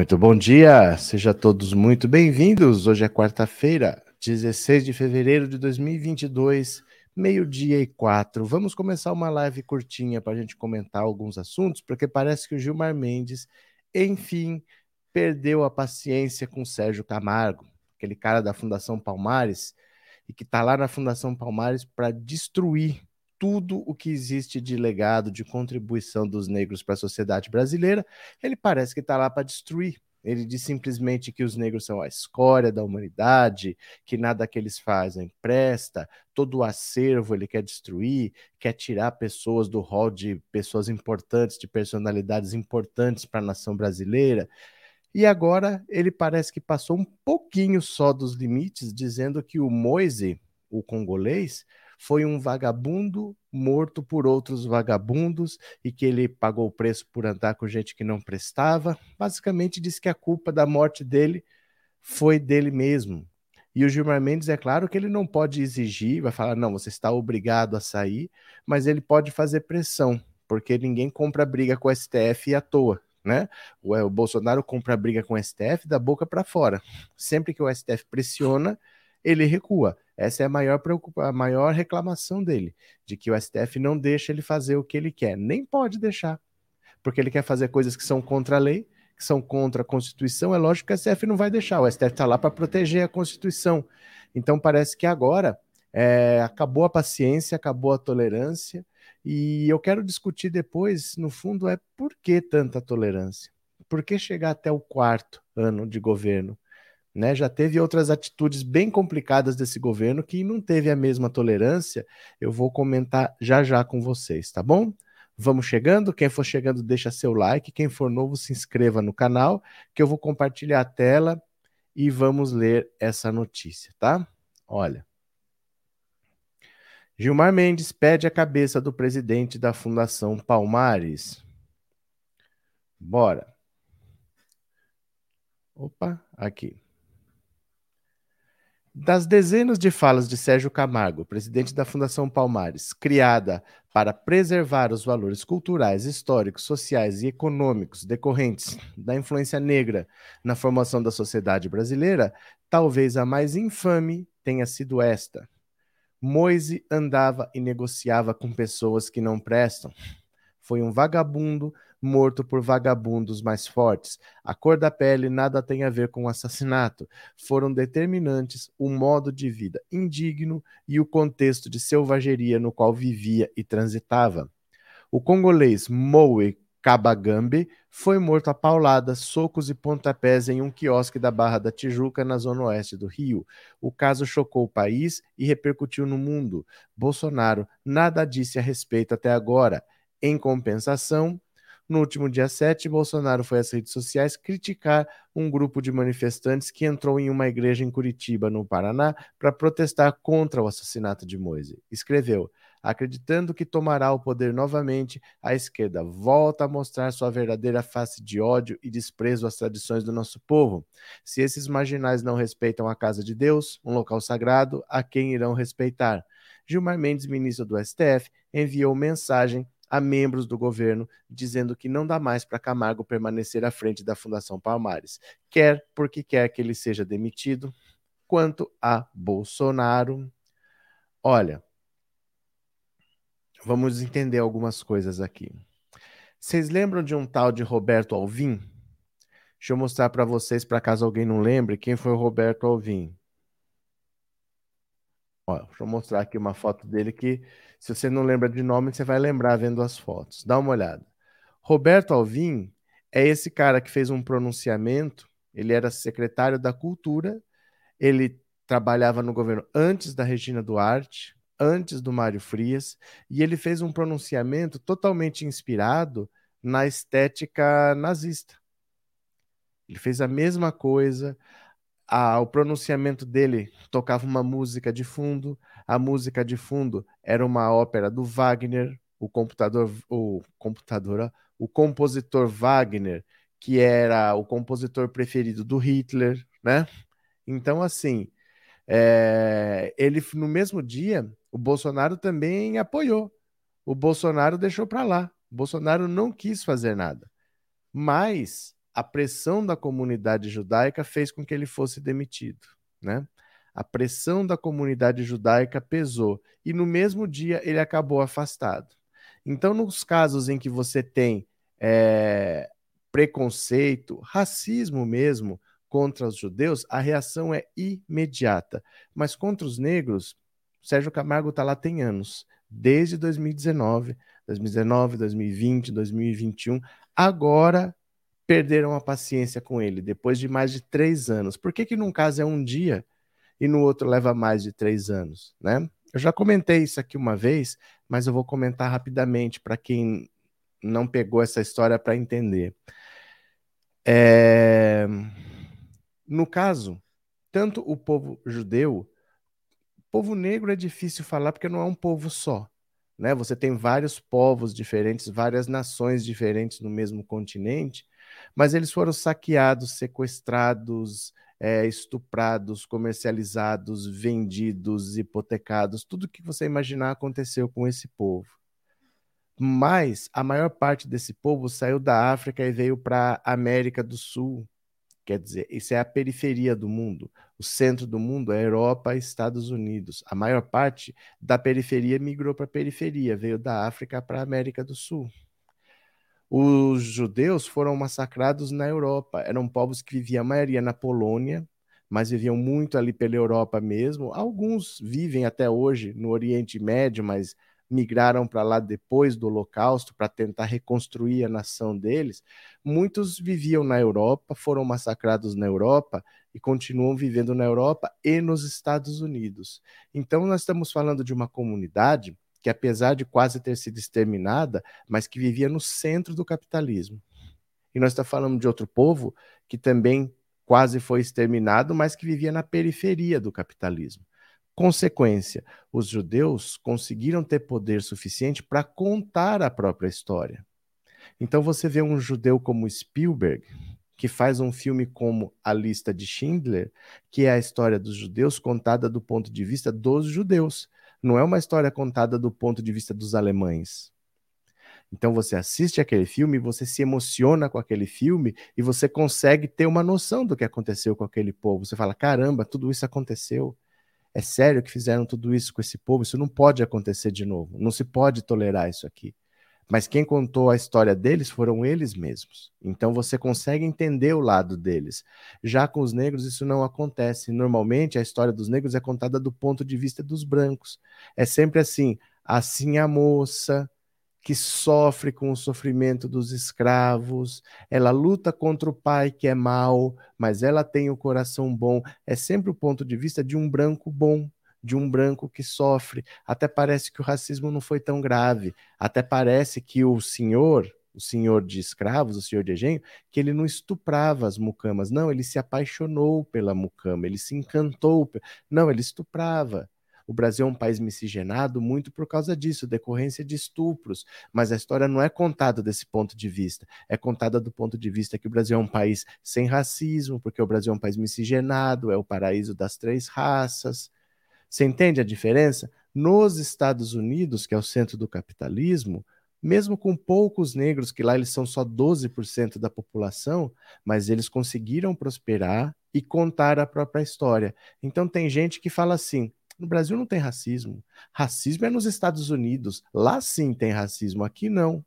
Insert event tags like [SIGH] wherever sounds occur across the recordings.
Muito bom dia, sejam todos muito bem-vindos. Hoje é quarta-feira, 16 de fevereiro de 2022, meio-dia e quatro. Vamos começar uma live curtinha para a gente comentar alguns assuntos, porque parece que o Gilmar Mendes, enfim, perdeu a paciência com o Sérgio Camargo, aquele cara da Fundação Palmares, e que está lá na Fundação Palmares para destruir tudo o que existe de legado, de contribuição dos negros para a sociedade brasileira, ele parece que está lá para destruir. Ele diz simplesmente que os negros são a escória da humanidade, que nada que eles fazem presta, todo o acervo ele quer destruir, quer tirar pessoas do rol de pessoas importantes, de personalidades importantes para a nação brasileira. E agora ele parece que passou um pouquinho só dos limites, dizendo que o Moise, o congolês, foi um vagabundo morto por outros vagabundos e que ele pagou o preço por andar com gente que não prestava. Basicamente diz que a culpa da morte dele foi dele mesmo. E o Gilmar Mendes, é claro que ele não pode exigir, vai falar, não, você está obrigado a sair, mas ele pode fazer pressão, porque ninguém compra briga com o STF à toa. Né? O, o Bolsonaro compra briga com o STF da boca para fora. Sempre que o STF pressiona, ele recua. Essa é a maior, a maior reclamação dele, de que o STF não deixa ele fazer o que ele quer. Nem pode deixar, porque ele quer fazer coisas que são contra a lei, que são contra a Constituição. É lógico que o STF não vai deixar, o STF está lá para proteger a Constituição. Então parece que agora é, acabou a paciência, acabou a tolerância, e eu quero discutir depois, no fundo, é por que tanta tolerância? Por que chegar até o quarto ano de governo? Né, já teve outras atitudes bem complicadas desse governo que não teve a mesma tolerância. Eu vou comentar já já com vocês, tá bom? Vamos chegando. Quem for chegando, deixa seu like. Quem for novo, se inscreva no canal, que eu vou compartilhar a tela e vamos ler essa notícia, tá? Olha. Gilmar Mendes pede a cabeça do presidente da Fundação Palmares. Bora. Opa, aqui. Das dezenas de falas de Sérgio Camargo, presidente da Fundação Palmares, criada para preservar os valores culturais, históricos, sociais e econômicos decorrentes da influência negra na formação da sociedade brasileira, talvez a mais infame tenha sido esta. Moise andava e negociava com pessoas que não prestam. Foi um vagabundo morto por vagabundos mais fortes. A cor da pele nada tem a ver com o assassinato. Foram determinantes o modo de vida indigno e o contexto de selvageria no qual vivia e transitava. O congolês Moe Kabagambe foi morto a pauladas, socos e pontapés em um quiosque da Barra da Tijuca, na zona oeste do Rio. O caso chocou o país e repercutiu no mundo. Bolsonaro nada disse a respeito até agora. Em compensação, no último dia 7, Bolsonaro foi às redes sociais criticar um grupo de manifestantes que entrou em uma igreja em Curitiba, no Paraná, para protestar contra o assassinato de Moise. Escreveu: Acreditando que tomará o poder novamente, a esquerda volta a mostrar sua verdadeira face de ódio e desprezo às tradições do nosso povo. Se esses marginais não respeitam a casa de Deus, um local sagrado, a quem irão respeitar? Gilmar Mendes, ministro do STF, enviou mensagem a membros do governo, dizendo que não dá mais para Camargo permanecer à frente da Fundação Palmares, quer porque quer que ele seja demitido. Quanto a Bolsonaro, olha, vamos entender algumas coisas aqui. Vocês lembram de um tal de Roberto Alvim? Deixa eu mostrar para vocês, para caso alguém não lembre, quem foi o Roberto Alvim. Ó, deixa eu mostrar aqui uma foto dele que se você não lembra de nome, você vai lembrar vendo as fotos. Dá uma olhada. Roberto Alvim é esse cara que fez um pronunciamento. Ele era secretário da Cultura. Ele trabalhava no governo antes da Regina Duarte, antes do Mário Frias, e ele fez um pronunciamento totalmente inspirado na estética nazista. Ele fez a mesma coisa, a, o pronunciamento dele tocava uma música de fundo, a música de fundo era uma ópera do Wagner, o computador, o computador, o compositor Wagner, que era o compositor preferido do Hitler, né? Então, assim, é, ele no mesmo dia, o Bolsonaro também apoiou. O Bolsonaro deixou para lá. O Bolsonaro não quis fazer nada. Mas a pressão da comunidade judaica fez com que ele fosse demitido, né? A pressão da comunidade judaica pesou e no mesmo dia ele acabou afastado. Então, nos casos em que você tem é, preconceito, racismo mesmo contra os judeus, a reação é imediata. Mas contra os negros, Sérgio Camargo está lá tem anos, desde 2019, 2019, 2020, 2021. Agora perderam a paciência com ele, depois de mais de três anos. Por que, que num caso é um dia e no outro leva mais de três anos, né? Eu já comentei isso aqui uma vez, mas eu vou comentar rapidamente para quem não pegou essa história para entender. É... No caso, tanto o povo judeu, povo negro é difícil falar porque não é um povo só. Né? Você tem vários povos diferentes, várias nações diferentes no mesmo continente, mas eles foram saqueados, sequestrados, é, estuprados, comercializados, vendidos, hipotecados, tudo que você imaginar aconteceu com esse povo. Mas a maior parte desse povo saiu da África e veio para a América do Sul. Quer dizer, isso é a periferia do mundo. O centro do mundo é Europa e Estados Unidos. A maior parte da periferia migrou para a periferia, veio da África para a América do Sul. Os judeus foram massacrados na Europa. Eram povos que viviam, a maioria, na Polônia, mas viviam muito ali pela Europa mesmo. Alguns vivem até hoje no Oriente Médio, mas migraram para lá depois do Holocausto para tentar reconstruir a nação deles, muitos viviam na Europa, foram massacrados na Europa e continuam vivendo na Europa e nos Estados Unidos. Então, nós estamos falando de uma comunidade que, apesar de quase ter sido exterminada, mas que vivia no centro do capitalismo. E nós estamos falando de outro povo que também quase foi exterminado, mas que vivia na periferia do capitalismo. Consequência, os judeus conseguiram ter poder suficiente para contar a própria história. Então você vê um judeu como Spielberg, que faz um filme como A Lista de Schindler, que é a história dos judeus contada do ponto de vista dos judeus. Não é uma história contada do ponto de vista dos alemães. Então você assiste aquele filme, você se emociona com aquele filme e você consegue ter uma noção do que aconteceu com aquele povo. Você fala: caramba, tudo isso aconteceu. É sério que fizeram tudo isso com esse povo? Isso não pode acontecer de novo. Não se pode tolerar isso aqui. Mas quem contou a história deles foram eles mesmos. Então você consegue entender o lado deles. Já com os negros, isso não acontece. Normalmente, a história dos negros é contada do ponto de vista dos brancos. É sempre assim: assim a moça, que sofre com o sofrimento dos escravos, ela luta contra o pai que é mau, mas ela tem o coração bom. É sempre o ponto de vista de um branco bom, de um branco que sofre. Até parece que o racismo não foi tão grave. Até parece que o senhor, o senhor de escravos, o senhor de engenho, que ele não estuprava as mucamas. Não, ele se apaixonou pela mucama, ele se encantou. Não, ele estuprava. O Brasil é um país miscigenado muito por causa disso, decorrência de estupros. Mas a história não é contada desse ponto de vista. É contada do ponto de vista que o Brasil é um país sem racismo, porque o Brasil é um país miscigenado, é o paraíso das três raças. Você entende a diferença? Nos Estados Unidos, que é o centro do capitalismo, mesmo com poucos negros, que lá eles são só 12% da população, mas eles conseguiram prosperar e contar a própria história. Então tem gente que fala assim: no Brasil não tem racismo. Racismo é nos Estados Unidos. Lá sim tem racismo, aqui não.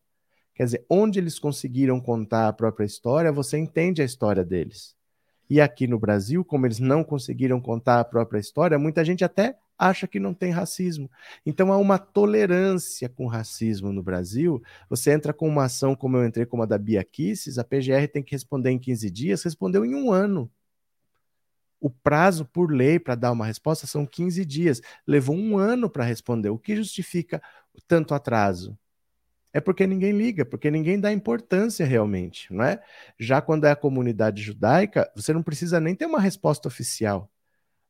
Quer dizer, onde eles conseguiram contar a própria história, você entende a história deles. E aqui no Brasil, como eles não conseguiram contar a própria história, muita gente até acha que não tem racismo. Então há uma tolerância com racismo no Brasil. Você entra com uma ação como eu entrei, como a da Bia Kisses, a PGR tem que responder em 15 dias, respondeu em um ano. O prazo por lei para dar uma resposta são 15 dias. Levou um ano para responder. O que justifica tanto atraso? É porque ninguém liga, porque ninguém dá importância realmente, não é? Já quando é a comunidade judaica, você não precisa nem ter uma resposta oficial.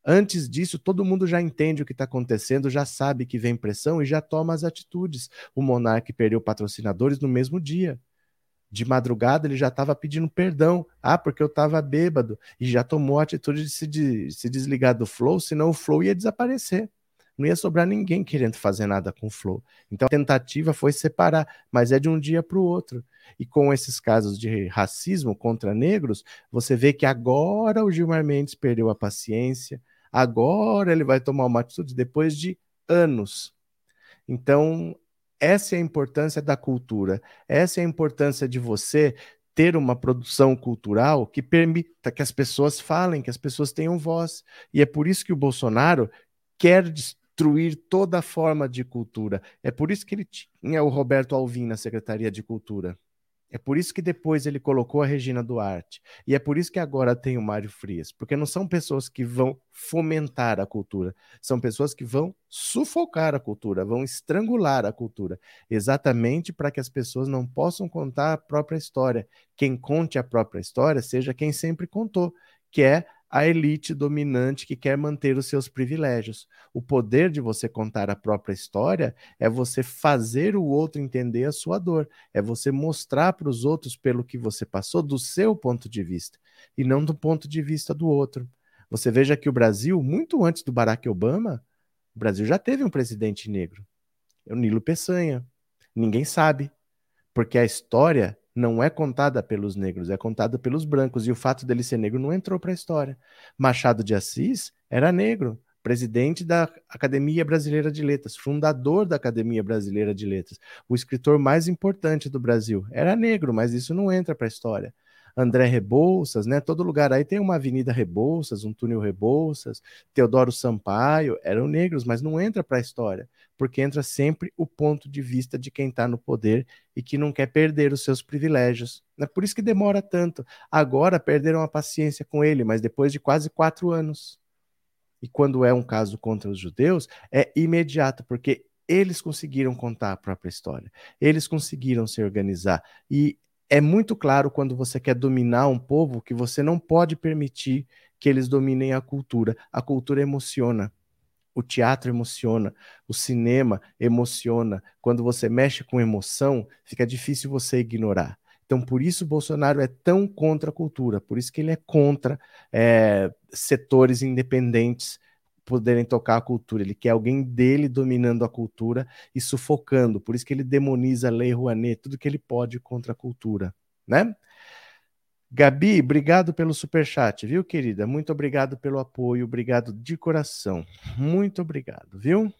Antes disso, todo mundo já entende o que está acontecendo, já sabe que vem pressão e já toma as atitudes. O monarca perdeu patrocinadores no mesmo dia de madrugada ele já estava pedindo perdão. Ah, porque eu estava bêbado. E já tomou a atitude de se, de se, desligar do flow, senão o flow ia desaparecer. Não ia sobrar ninguém querendo fazer nada com flor. Então a tentativa foi separar, mas é de um dia para o outro. E com esses casos de racismo contra negros, você vê que agora o Gilmar Mendes perdeu a paciência, agora ele vai tomar uma atitude depois de anos. Então, essa é a importância da cultura, essa é a importância de você ter uma produção cultural que permita que as pessoas falem, que as pessoas tenham voz. E é por isso que o Bolsonaro quer destruir toda forma de cultura. É por isso que ele tinha o Roberto Alvim na Secretaria de Cultura. É por isso que depois ele colocou a Regina Duarte. E é por isso que agora tem o Mário Frias. Porque não são pessoas que vão fomentar a cultura, são pessoas que vão sufocar a cultura, vão estrangular a cultura. Exatamente para que as pessoas não possam contar a própria história. Quem conte a própria história seja quem sempre contou, que é a elite dominante que quer manter os seus privilégios. O poder de você contar a própria história é você fazer o outro entender a sua dor, é você mostrar para os outros pelo que você passou do seu ponto de vista e não do ponto de vista do outro. Você veja que o Brasil, muito antes do Barack Obama, o Brasil já teve um presidente negro, é o Nilo Peçanha. Ninguém sabe, porque a história não é contada pelos negros, é contada pelos brancos. E o fato dele ser negro não entrou para a história. Machado de Assis era negro, presidente da Academia Brasileira de Letras, fundador da Academia Brasileira de Letras, o escritor mais importante do Brasil. Era negro, mas isso não entra para a história. André Rebouças, né? Todo lugar aí tem uma Avenida Rebouças, um túnel Rebouças, Teodoro Sampaio, eram negros, mas não entra para a história, porque entra sempre o ponto de vista de quem está no poder e que não quer perder os seus privilégios. É por isso que demora tanto. Agora perderam a paciência com ele, mas depois de quase quatro anos. E quando é um caso contra os judeus, é imediato, porque eles conseguiram contar a própria história, eles conseguiram se organizar. E é muito claro quando você quer dominar um povo que você não pode permitir que eles dominem a cultura. A cultura emociona. O teatro emociona, o cinema emociona. Quando você mexe com emoção, fica difícil você ignorar. Então, por isso, Bolsonaro é tão contra a cultura, por isso que ele é contra é, setores independentes poderem tocar a cultura. Ele quer alguém dele dominando a cultura e sufocando. Por isso que ele demoniza a Lei Rouanet, tudo que ele pode contra a cultura, né? Gabi, obrigado pelo super chat, viu, querida? Muito obrigado pelo apoio, obrigado de coração. Muito obrigado, viu?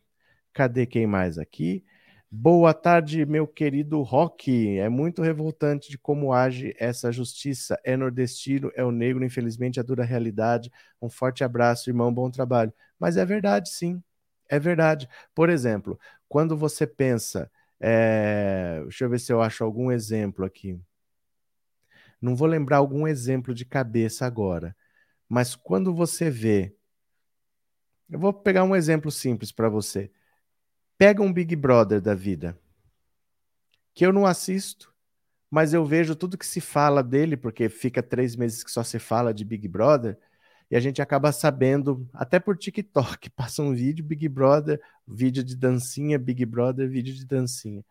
Cadê quem mais aqui? Boa tarde, meu querido Rock. É muito revoltante de como age essa justiça. É nordestino, é o negro, infelizmente, a dura realidade. Um forte abraço, irmão, bom trabalho. Mas é verdade, sim. É verdade. Por exemplo, quando você pensa. É... Deixa eu ver se eu acho algum exemplo aqui. Não vou lembrar algum exemplo de cabeça agora. Mas quando você vê. Eu vou pegar um exemplo simples para você Pega um Big Brother da vida, que eu não assisto, mas eu vejo tudo que se fala dele, porque fica três meses que só se fala de Big Brother, e a gente acaba sabendo, até por TikTok, [LAUGHS] passa um vídeo, Big Brother, vídeo de dancinha, Big Brother, vídeo de dancinha.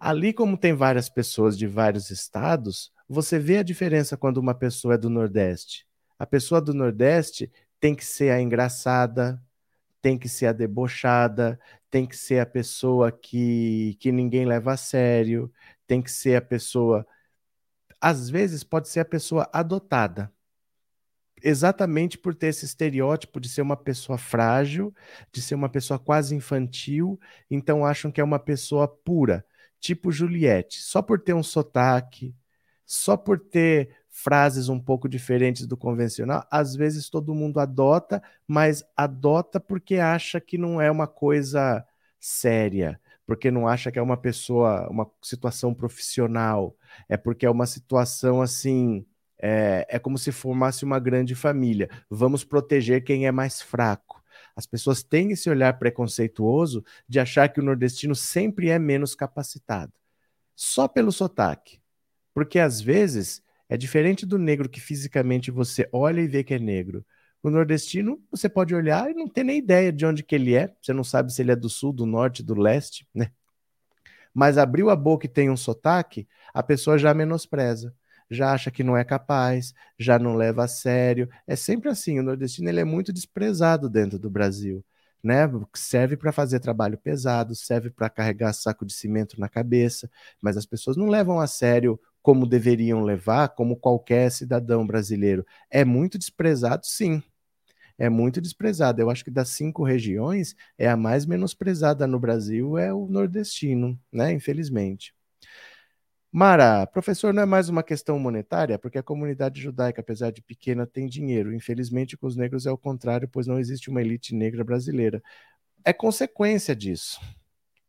Ali, como tem várias pessoas de vários estados, você vê a diferença quando uma pessoa é do Nordeste. A pessoa do Nordeste tem que ser a engraçada, tem que ser a debochada, tem que ser a pessoa que, que ninguém leva a sério, tem que ser a pessoa. Às vezes pode ser a pessoa adotada. Exatamente por ter esse estereótipo de ser uma pessoa frágil, de ser uma pessoa quase infantil, então acham que é uma pessoa pura, tipo Juliette, só por ter um sotaque, só por ter frases um pouco diferentes do convencional, às vezes todo mundo adota, mas adota porque acha que não é uma coisa séria, porque não acha que é uma pessoa, uma situação profissional, é porque é uma situação assim. É, é como se formasse uma grande família. Vamos proteger quem é mais fraco. As pessoas têm esse olhar preconceituoso de achar que o nordestino sempre é menos capacitado, só pelo sotaque. Porque às vezes é diferente do negro que fisicamente você olha e vê que é negro. O nordestino, você pode olhar e não ter nem ideia de onde que ele é. Você não sabe se ele é do sul, do norte, do leste, né? Mas abriu a boca e tem um sotaque, a pessoa já menospreza, já acha que não é capaz, já não leva a sério. É sempre assim, o nordestino ele é muito desprezado dentro do Brasil. né? Serve para fazer trabalho pesado, serve para carregar saco de cimento na cabeça, mas as pessoas não levam a sério como deveriam levar, como qualquer cidadão brasileiro. É muito desprezado, sim. É muito desprezado. Eu acho que das cinco regiões, é a mais menosprezada no Brasil é o nordestino, né? Infelizmente. Mara, professor, não é mais uma questão monetária, porque a comunidade judaica, apesar de pequena, tem dinheiro. Infelizmente, com os negros é o contrário, pois não existe uma elite negra brasileira. É consequência disso.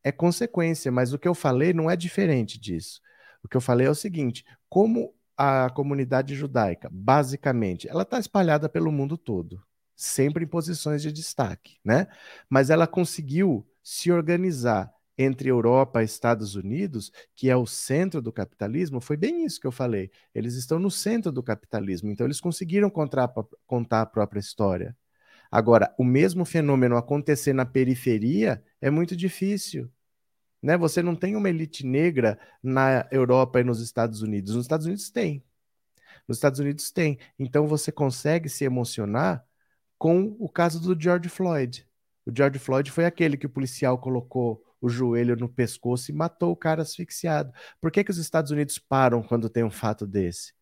É consequência, mas o que eu falei não é diferente disso. O que eu falei é o seguinte: como a comunidade judaica, basicamente, ela está espalhada pelo mundo todo, sempre em posições de destaque, né? Mas ela conseguiu se organizar entre Europa e Estados Unidos, que é o centro do capitalismo, foi bem isso que eu falei. Eles estão no centro do capitalismo, então eles conseguiram contar, contar a própria história. Agora, o mesmo fenômeno acontecer na periferia é muito difícil. Né? Você não tem uma elite negra na Europa e nos Estados Unidos. Nos Estados Unidos tem. Nos Estados Unidos tem. Então você consegue se emocionar com o caso do George Floyd. O George Floyd foi aquele que o policial colocou o joelho no pescoço e matou o cara asfixiado. Por que, que os Estados Unidos param quando tem um fato desse?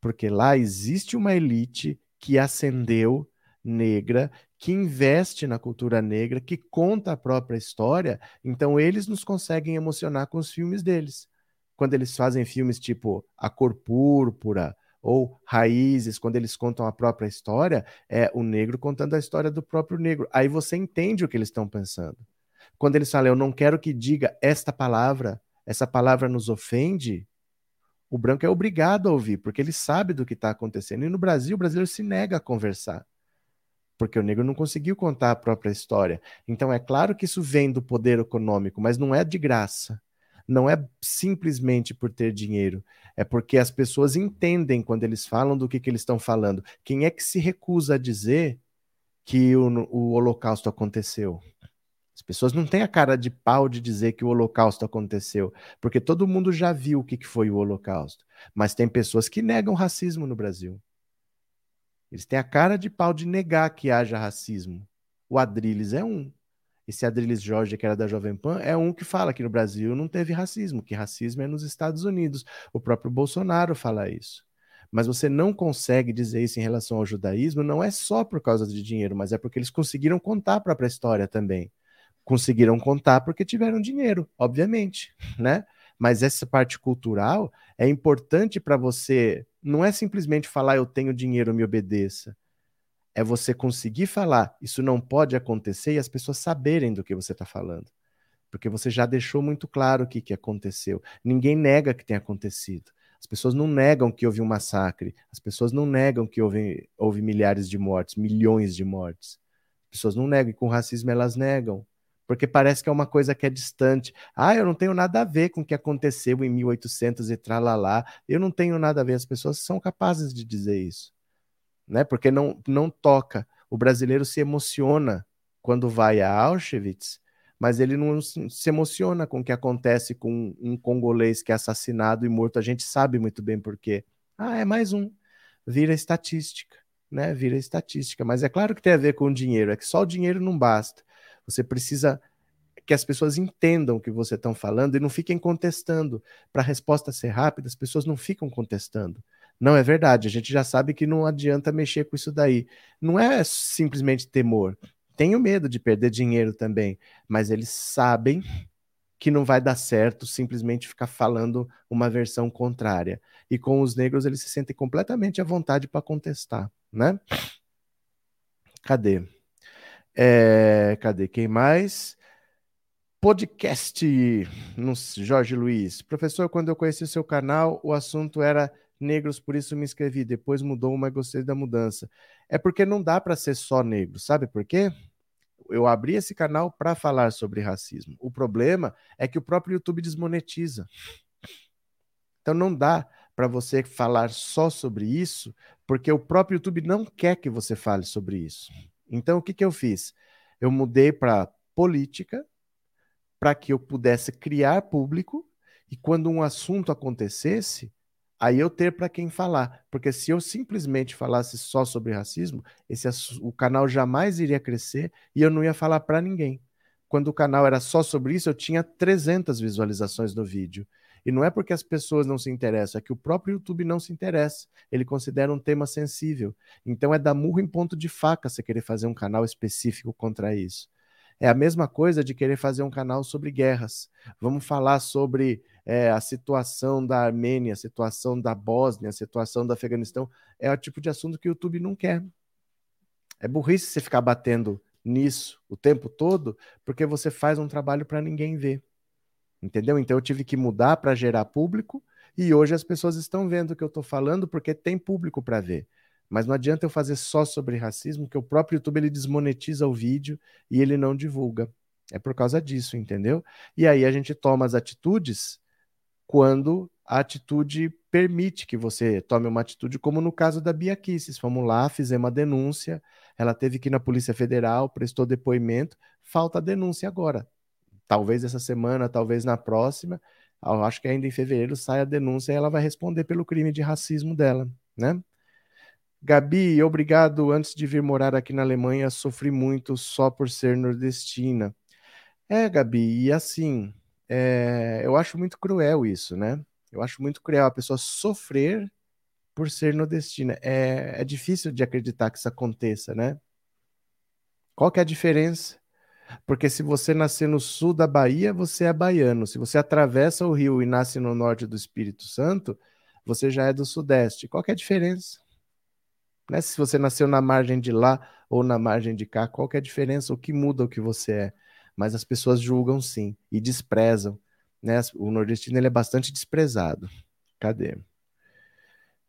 Porque lá existe uma elite que ascendeu negra, que investe na cultura negra, que conta a própria história, então eles nos conseguem emocionar com os filmes deles. Quando eles fazem filmes tipo A Cor Púrpura ou Raízes, quando eles contam a própria história, é o negro contando a história do próprio negro. Aí você entende o que eles estão pensando. Quando eles falam, eu não quero que diga esta palavra, essa palavra nos ofende, o branco é obrigado a ouvir, porque ele sabe do que está acontecendo. E no Brasil, o brasileiro se nega a conversar, porque o negro não conseguiu contar a própria história. Então, é claro que isso vem do poder econômico, mas não é de graça. Não é simplesmente por ter dinheiro, é porque as pessoas entendem quando eles falam do que, que eles estão falando. Quem é que se recusa a dizer que o, o Holocausto aconteceu? As pessoas não têm a cara de pau de dizer que o Holocausto aconteceu, porque todo mundo já viu o que foi o Holocausto. Mas tem pessoas que negam racismo no Brasil. Eles têm a cara de pau de negar que haja racismo. O Adrilles é um. Esse Adrilles Jorge, que era da Jovem Pan, é um que fala que no Brasil não teve racismo, que racismo é nos Estados Unidos. O próprio Bolsonaro fala isso. Mas você não consegue dizer isso em relação ao judaísmo, não é só por causa de dinheiro, mas é porque eles conseguiram contar a própria história também conseguiram contar porque tiveram dinheiro, obviamente, né? Mas essa parte cultural é importante para você. Não é simplesmente falar eu tenho dinheiro, me obedeça. É você conseguir falar isso não pode acontecer e as pessoas saberem do que você está falando. Porque você já deixou muito claro o que, que aconteceu. Ninguém nega que tenha acontecido. As pessoas não negam que houve um massacre. As pessoas não negam que houve, houve milhares de mortes, milhões de mortes. As pessoas não negam, e com racismo elas negam porque parece que é uma coisa que é distante. Ah, eu não tenho nada a ver com o que aconteceu em 1800 e tralalá. Eu não tenho nada a ver. As pessoas são capazes de dizer isso, né? Porque não não toca. O brasileiro se emociona quando vai a Auschwitz, mas ele não se emociona com o que acontece com um congolês que é assassinado e morto. A gente sabe muito bem por quê. Ah, é mais um. Vira estatística, né? Vira estatística. Mas é claro que tem a ver com o dinheiro. É que só o dinheiro não basta. Você precisa que as pessoas entendam o que você está falando e não fiquem contestando. Para a resposta ser rápida, as pessoas não ficam contestando. Não é verdade, a gente já sabe que não adianta mexer com isso daí. Não é simplesmente temor. Tenho medo de perder dinheiro também, mas eles sabem que não vai dar certo simplesmente ficar falando uma versão contrária. E com os negros eles se sentem completamente à vontade para contestar, né? Cadê? É, cadê quem mais? Podcast, Jorge Luiz. Professor, quando eu conheci o seu canal, o assunto era negros, por isso me inscrevi. Depois mudou, mas gostei da mudança. É porque não dá para ser só negro, sabe por quê? Eu abri esse canal para falar sobre racismo. O problema é que o próprio YouTube desmonetiza. Então não dá para você falar só sobre isso, porque o próprio YouTube não quer que você fale sobre isso. Então, o que, que eu fiz? Eu mudei para política, para que eu pudesse criar público, e quando um assunto acontecesse, aí eu ter para quem falar. Porque se eu simplesmente falasse só sobre racismo, esse, o canal jamais iria crescer e eu não ia falar para ninguém. Quando o canal era só sobre isso, eu tinha 300 visualizações no vídeo. E não é porque as pessoas não se interessam, é que o próprio YouTube não se interessa. Ele considera um tema sensível. Então é dar murro em ponto de faca você querer fazer um canal específico contra isso. É a mesma coisa de querer fazer um canal sobre guerras. Vamos falar sobre é, a situação da Armênia, a situação da Bósnia, a situação do Afeganistão. É o tipo de assunto que o YouTube não quer. É burrice você ficar batendo nisso o tempo todo, porque você faz um trabalho para ninguém ver. Entendeu? Então eu tive que mudar para gerar público e hoje as pessoas estão vendo o que eu estou falando porque tem público para ver. Mas não adianta eu fazer só sobre racismo, que o próprio YouTube ele desmonetiza o vídeo e ele não divulga. É por causa disso, entendeu? E aí a gente toma as atitudes quando a atitude permite que você tome uma atitude, como no caso da Bia Kisses. Fomos lá, fizemos uma denúncia, ela teve que ir na Polícia Federal, prestou depoimento, falta a denúncia agora talvez essa semana, talvez na próxima, acho que ainda em fevereiro sai a denúncia e ela vai responder pelo crime de racismo dela, né? Gabi, obrigado. Antes de vir morar aqui na Alemanha, sofri muito só por ser nordestina. É, Gabi, e assim, é, eu acho muito cruel isso, né? Eu acho muito cruel a pessoa sofrer por ser nordestina. É, é difícil de acreditar que isso aconteça, né? Qual que é a diferença? Porque se você nascer no sul da Bahia, você é baiano. Se você atravessa o rio e nasce no norte do Espírito Santo, você já é do sudeste. Qual é a diferença? Né? Se você nasceu na margem de lá ou na margem de cá, qual é a diferença? O que muda o que você é? Mas as pessoas julgam sim e desprezam. Né? O nordestino ele é bastante desprezado. Cadê?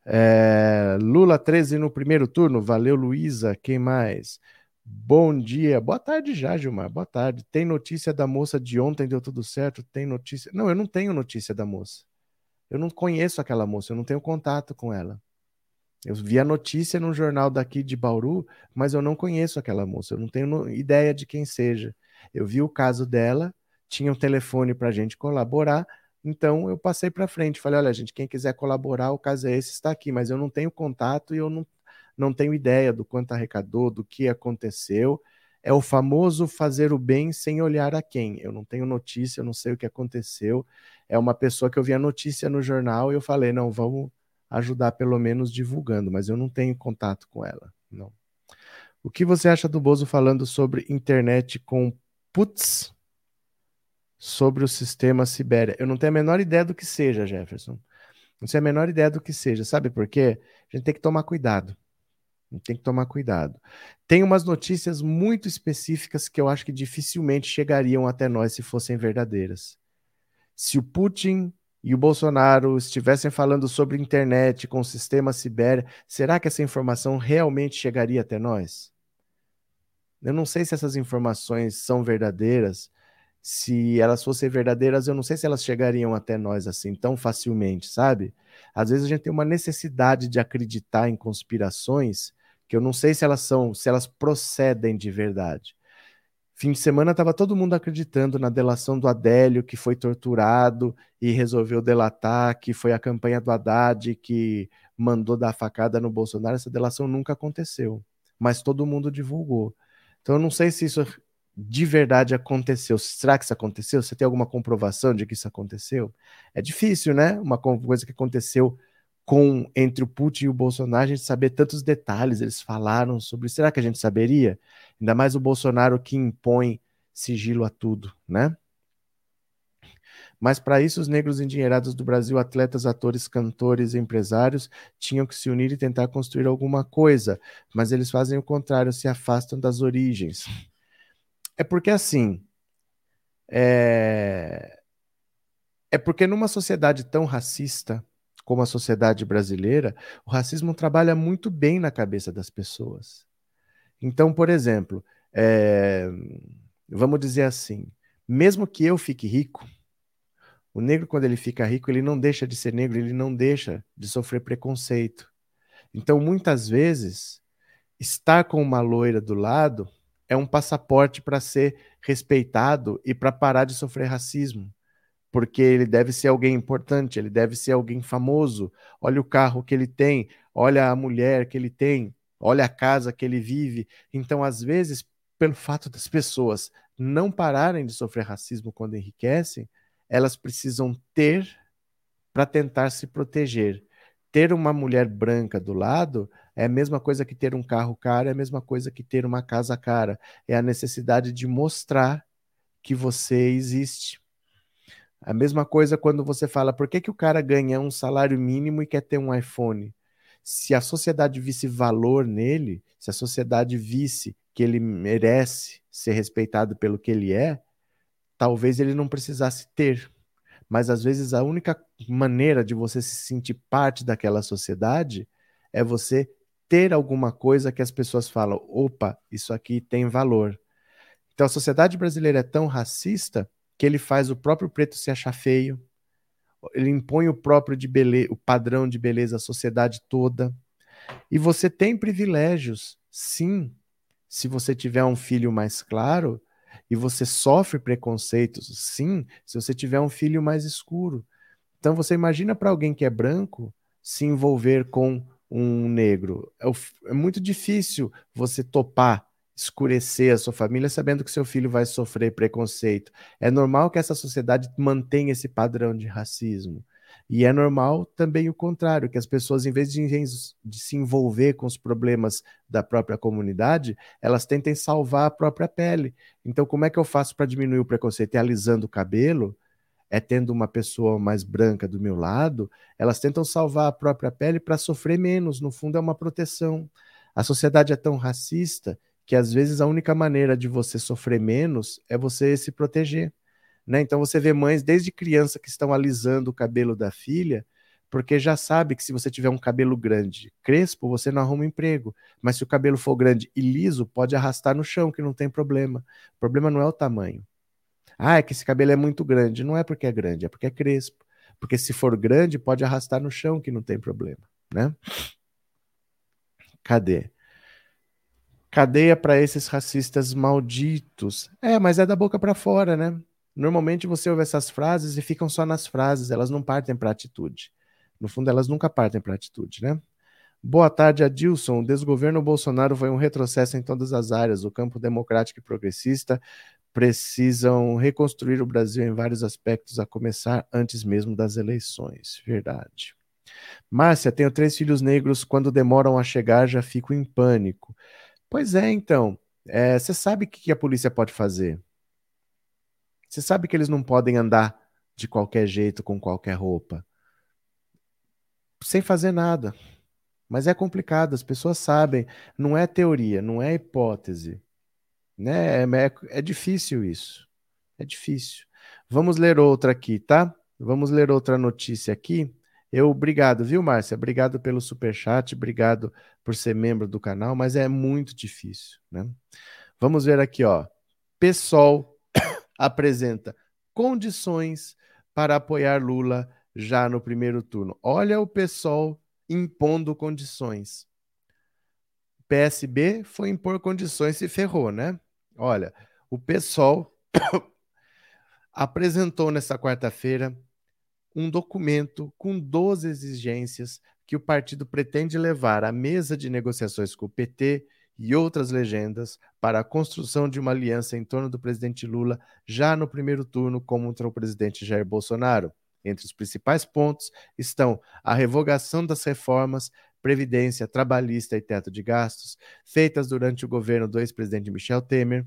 É, Lula 13 no primeiro turno. Valeu, Luísa. Quem mais? Bom dia, boa tarde já, Gilmar. Boa tarde. Tem notícia da moça de ontem, deu tudo certo? Tem notícia? Não, eu não tenho notícia da moça. Eu não conheço aquela moça, eu não tenho contato com ela. Eu vi a notícia no jornal daqui de Bauru, mas eu não conheço aquela moça, eu não tenho ideia de quem seja. Eu vi o caso dela, tinha um telefone para a gente colaborar, então eu passei para frente. Falei: olha, gente, quem quiser colaborar, o caso é esse, está aqui, mas eu não tenho contato e eu não não tenho ideia do quanto arrecadou, do que aconteceu. É o famoso fazer o bem sem olhar a quem. Eu não tenho notícia, eu não sei o que aconteceu. É uma pessoa que eu vi a notícia no jornal e eu falei, não, vamos ajudar pelo menos divulgando, mas eu não tenho contato com ela, não. O que você acha do Bozo falando sobre internet com putz sobre o sistema Sibéria? Eu não tenho a menor ideia do que seja, Jefferson. Não tenho a menor ideia do que seja. Sabe por quê? A gente tem que tomar cuidado. Tem que tomar cuidado. Tem umas notícias muito específicas que eu acho que dificilmente chegariam até nós se fossem verdadeiras. Se o Putin e o Bolsonaro estivessem falando sobre internet com o sistema Sibéria, será que essa informação realmente chegaria até nós? Eu não sei se essas informações são verdadeiras. Se elas fossem verdadeiras, eu não sei se elas chegariam até nós assim tão facilmente, sabe? Às vezes a gente tem uma necessidade de acreditar em conspirações que eu não sei se elas são, se elas procedem de verdade. Fim de semana estava todo mundo acreditando na delação do Adélio, que foi torturado e resolveu delatar, que foi a campanha do Haddad que mandou dar facada no Bolsonaro. Essa delação nunca aconteceu, mas todo mundo divulgou. Então eu não sei se isso de verdade aconteceu. Será que isso aconteceu? Você tem alguma comprovação de que isso aconteceu? É difícil, né? Uma coisa que aconteceu com entre o Putin e o Bolsonaro, a gente saber tantos detalhes, eles falaram sobre. Será que a gente saberia? Ainda mais o Bolsonaro que impõe sigilo a tudo, né? Mas para isso, os negros endinheirados do Brasil, atletas, atores, cantores, empresários, tinham que se unir e tentar construir alguma coisa. Mas eles fazem o contrário, se afastam das origens. É porque assim. É, é porque numa sociedade tão racista, como a sociedade brasileira, o racismo trabalha muito bem na cabeça das pessoas. Então, por exemplo, é, vamos dizer assim, mesmo que eu fique rico, o negro, quando ele fica rico, ele não deixa de ser negro, ele não deixa de sofrer preconceito. Então, muitas vezes, estar com uma loira do lado é um passaporte para ser respeitado e para parar de sofrer racismo porque ele deve ser alguém importante, ele deve ser alguém famoso. Olha o carro que ele tem, olha a mulher que ele tem, olha a casa que ele vive. Então, às vezes, pelo fato das pessoas não pararem de sofrer racismo quando enriquecem, elas precisam ter para tentar se proteger. Ter uma mulher branca do lado é a mesma coisa que ter um carro caro, é a mesma coisa que ter uma casa cara. É a necessidade de mostrar que você existe. A mesma coisa quando você fala, por que, que o cara ganha um salário mínimo e quer ter um iPhone? Se a sociedade visse valor nele, se a sociedade visse que ele merece ser respeitado pelo que ele é, talvez ele não precisasse ter. Mas às vezes a única maneira de você se sentir parte daquela sociedade é você ter alguma coisa que as pessoas falam: opa, isso aqui tem valor. Então a sociedade brasileira é tão racista que ele faz o próprio preto se achar feio, ele impõe o próprio de beleza, o padrão de beleza à sociedade toda. E você tem privilégios, sim, se você tiver um filho mais claro, e você sofre preconceitos, sim, se você tiver um filho mais escuro. Então você imagina para alguém que é branco se envolver com um negro. É, é muito difícil você topar escurecer a sua família sabendo que seu filho vai sofrer preconceito. É normal que essa sociedade mantenha esse padrão de racismo. E é normal também o contrário, que as pessoas, em vez de, de, se envolver com os problemas da própria comunidade, elas tentem salvar a própria pele. Então, como é que eu faço para diminuir o preconceito? É alisando o cabelo? É tendo uma pessoa mais branca do meu lado? Elas tentam salvar a própria pele para sofrer menos. No fundo, é uma proteção. A sociedade é tão racista que às vezes a única maneira de você sofrer menos é você se proteger. Né? Então você vê mães desde criança que estão alisando o cabelo da filha, porque já sabe que se você tiver um cabelo grande, crespo, você não arruma emprego. Mas se o cabelo for grande e liso, pode arrastar no chão, que não tem problema. O problema não é o tamanho. Ah, é que esse cabelo é muito grande. Não é porque é grande, é porque é crespo. Porque se for grande, pode arrastar no chão, que não tem problema, né? Cadê? Cadeia para esses racistas malditos. É, mas é da boca para fora, né? Normalmente você ouve essas frases e ficam só nas frases, elas não partem para atitude. No fundo, elas nunca partem para atitude, né? Boa tarde, Adilson. O desgoverno Bolsonaro foi um retrocesso em todas as áreas. O campo democrático e progressista precisam reconstruir o Brasil em vários aspectos, a começar antes mesmo das eleições. Verdade. Márcia, tenho três filhos negros. Quando demoram a chegar, já fico em pânico. Pois é, então. É, você sabe o que a polícia pode fazer? Você sabe que eles não podem andar de qualquer jeito, com qualquer roupa, sem fazer nada. Mas é complicado, as pessoas sabem. Não é teoria, não é hipótese. Né? É, é, é difícil isso. É difícil. Vamos ler outra aqui, tá? Vamos ler outra notícia aqui. Eu, obrigado, viu, Márcia? Obrigado pelo super chat, obrigado por ser membro do canal, mas é muito difícil, né? Vamos ver aqui, ó. PSOL [COUGHS] apresenta condições para apoiar Lula já no primeiro turno. Olha o PSOL impondo condições. PSB foi impor condições e ferrou, né? Olha, o PSOL [COUGHS] apresentou nessa quarta-feira um documento com 12 exigências que o partido pretende levar à mesa de negociações com o PT e outras legendas para a construção de uma aliança em torno do presidente Lula já no primeiro turno contra o presidente Jair Bolsonaro. Entre os principais pontos estão a revogação das reformas Previdência, Trabalhista e Teto de Gastos, feitas durante o governo do ex-presidente Michel Temer,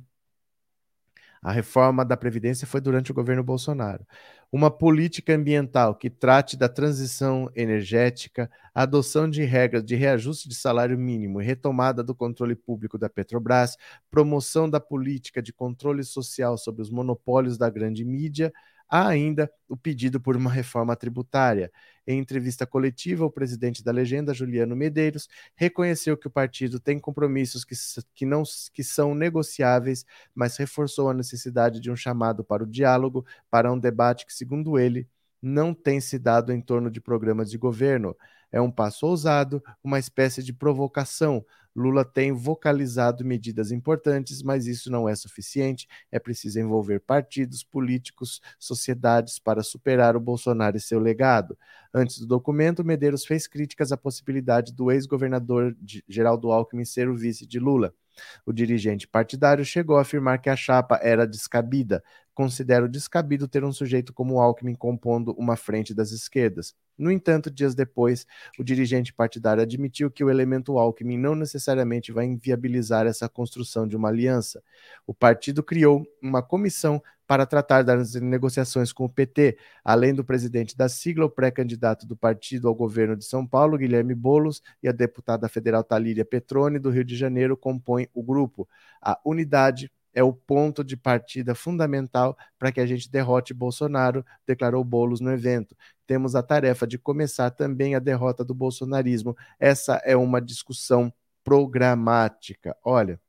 a reforma da Previdência foi durante o governo Bolsonaro. Uma política ambiental que trate da transição energética, adoção de regras de reajuste de salário mínimo e retomada do controle público da Petrobras, promoção da política de controle social sobre os monopólios da grande mídia, Há ainda o pedido por uma reforma tributária. Em entrevista coletiva, o presidente da legenda, Juliano Medeiros, reconheceu que o partido tem compromissos que, que, não, que são negociáveis, mas reforçou a necessidade de um chamado para o diálogo, para um debate que, segundo ele, não tem se dado em torno de programas de governo. É um passo ousado, uma espécie de provocação. Lula tem vocalizado medidas importantes, mas isso não é suficiente. É preciso envolver partidos, políticos, sociedades para superar o Bolsonaro e seu legado. Antes do documento, Medeiros fez críticas à possibilidade do ex-governador Geraldo Alckmin ser o vice de Lula. O dirigente partidário chegou a afirmar que a chapa era descabida. Considero descabido ter um sujeito como Alckmin compondo uma frente das esquerdas. No entanto, dias depois, o dirigente partidário admitiu que o elemento Alckmin não necessariamente vai inviabilizar essa construção de uma aliança. O partido criou uma comissão para tratar das negociações com o PT, além do presidente da sigla, o pré-candidato do partido ao governo de São Paulo, Guilherme Bolos, e a deputada federal Talíria Petrone, do Rio de Janeiro, compõem o grupo. A unidade é o ponto de partida fundamental para que a gente derrote Bolsonaro, declarou Bolos no evento. Temos a tarefa de começar também a derrota do bolsonarismo. Essa é uma discussão programática. Olha,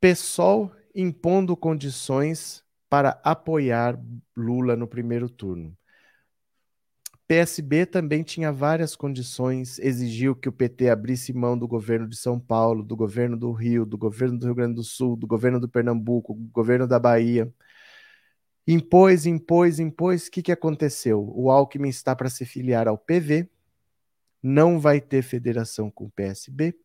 PSOL impondo condições para apoiar Lula no primeiro turno. PSB também tinha várias condições, exigiu que o PT abrisse mão do governo de São Paulo, do governo do Rio, do governo do Rio Grande do Sul, do governo do Pernambuco, do governo da Bahia. Impôs, impôs, impôs. O que, que aconteceu? O Alckmin está para se filiar ao PV, não vai ter federação com o PSB,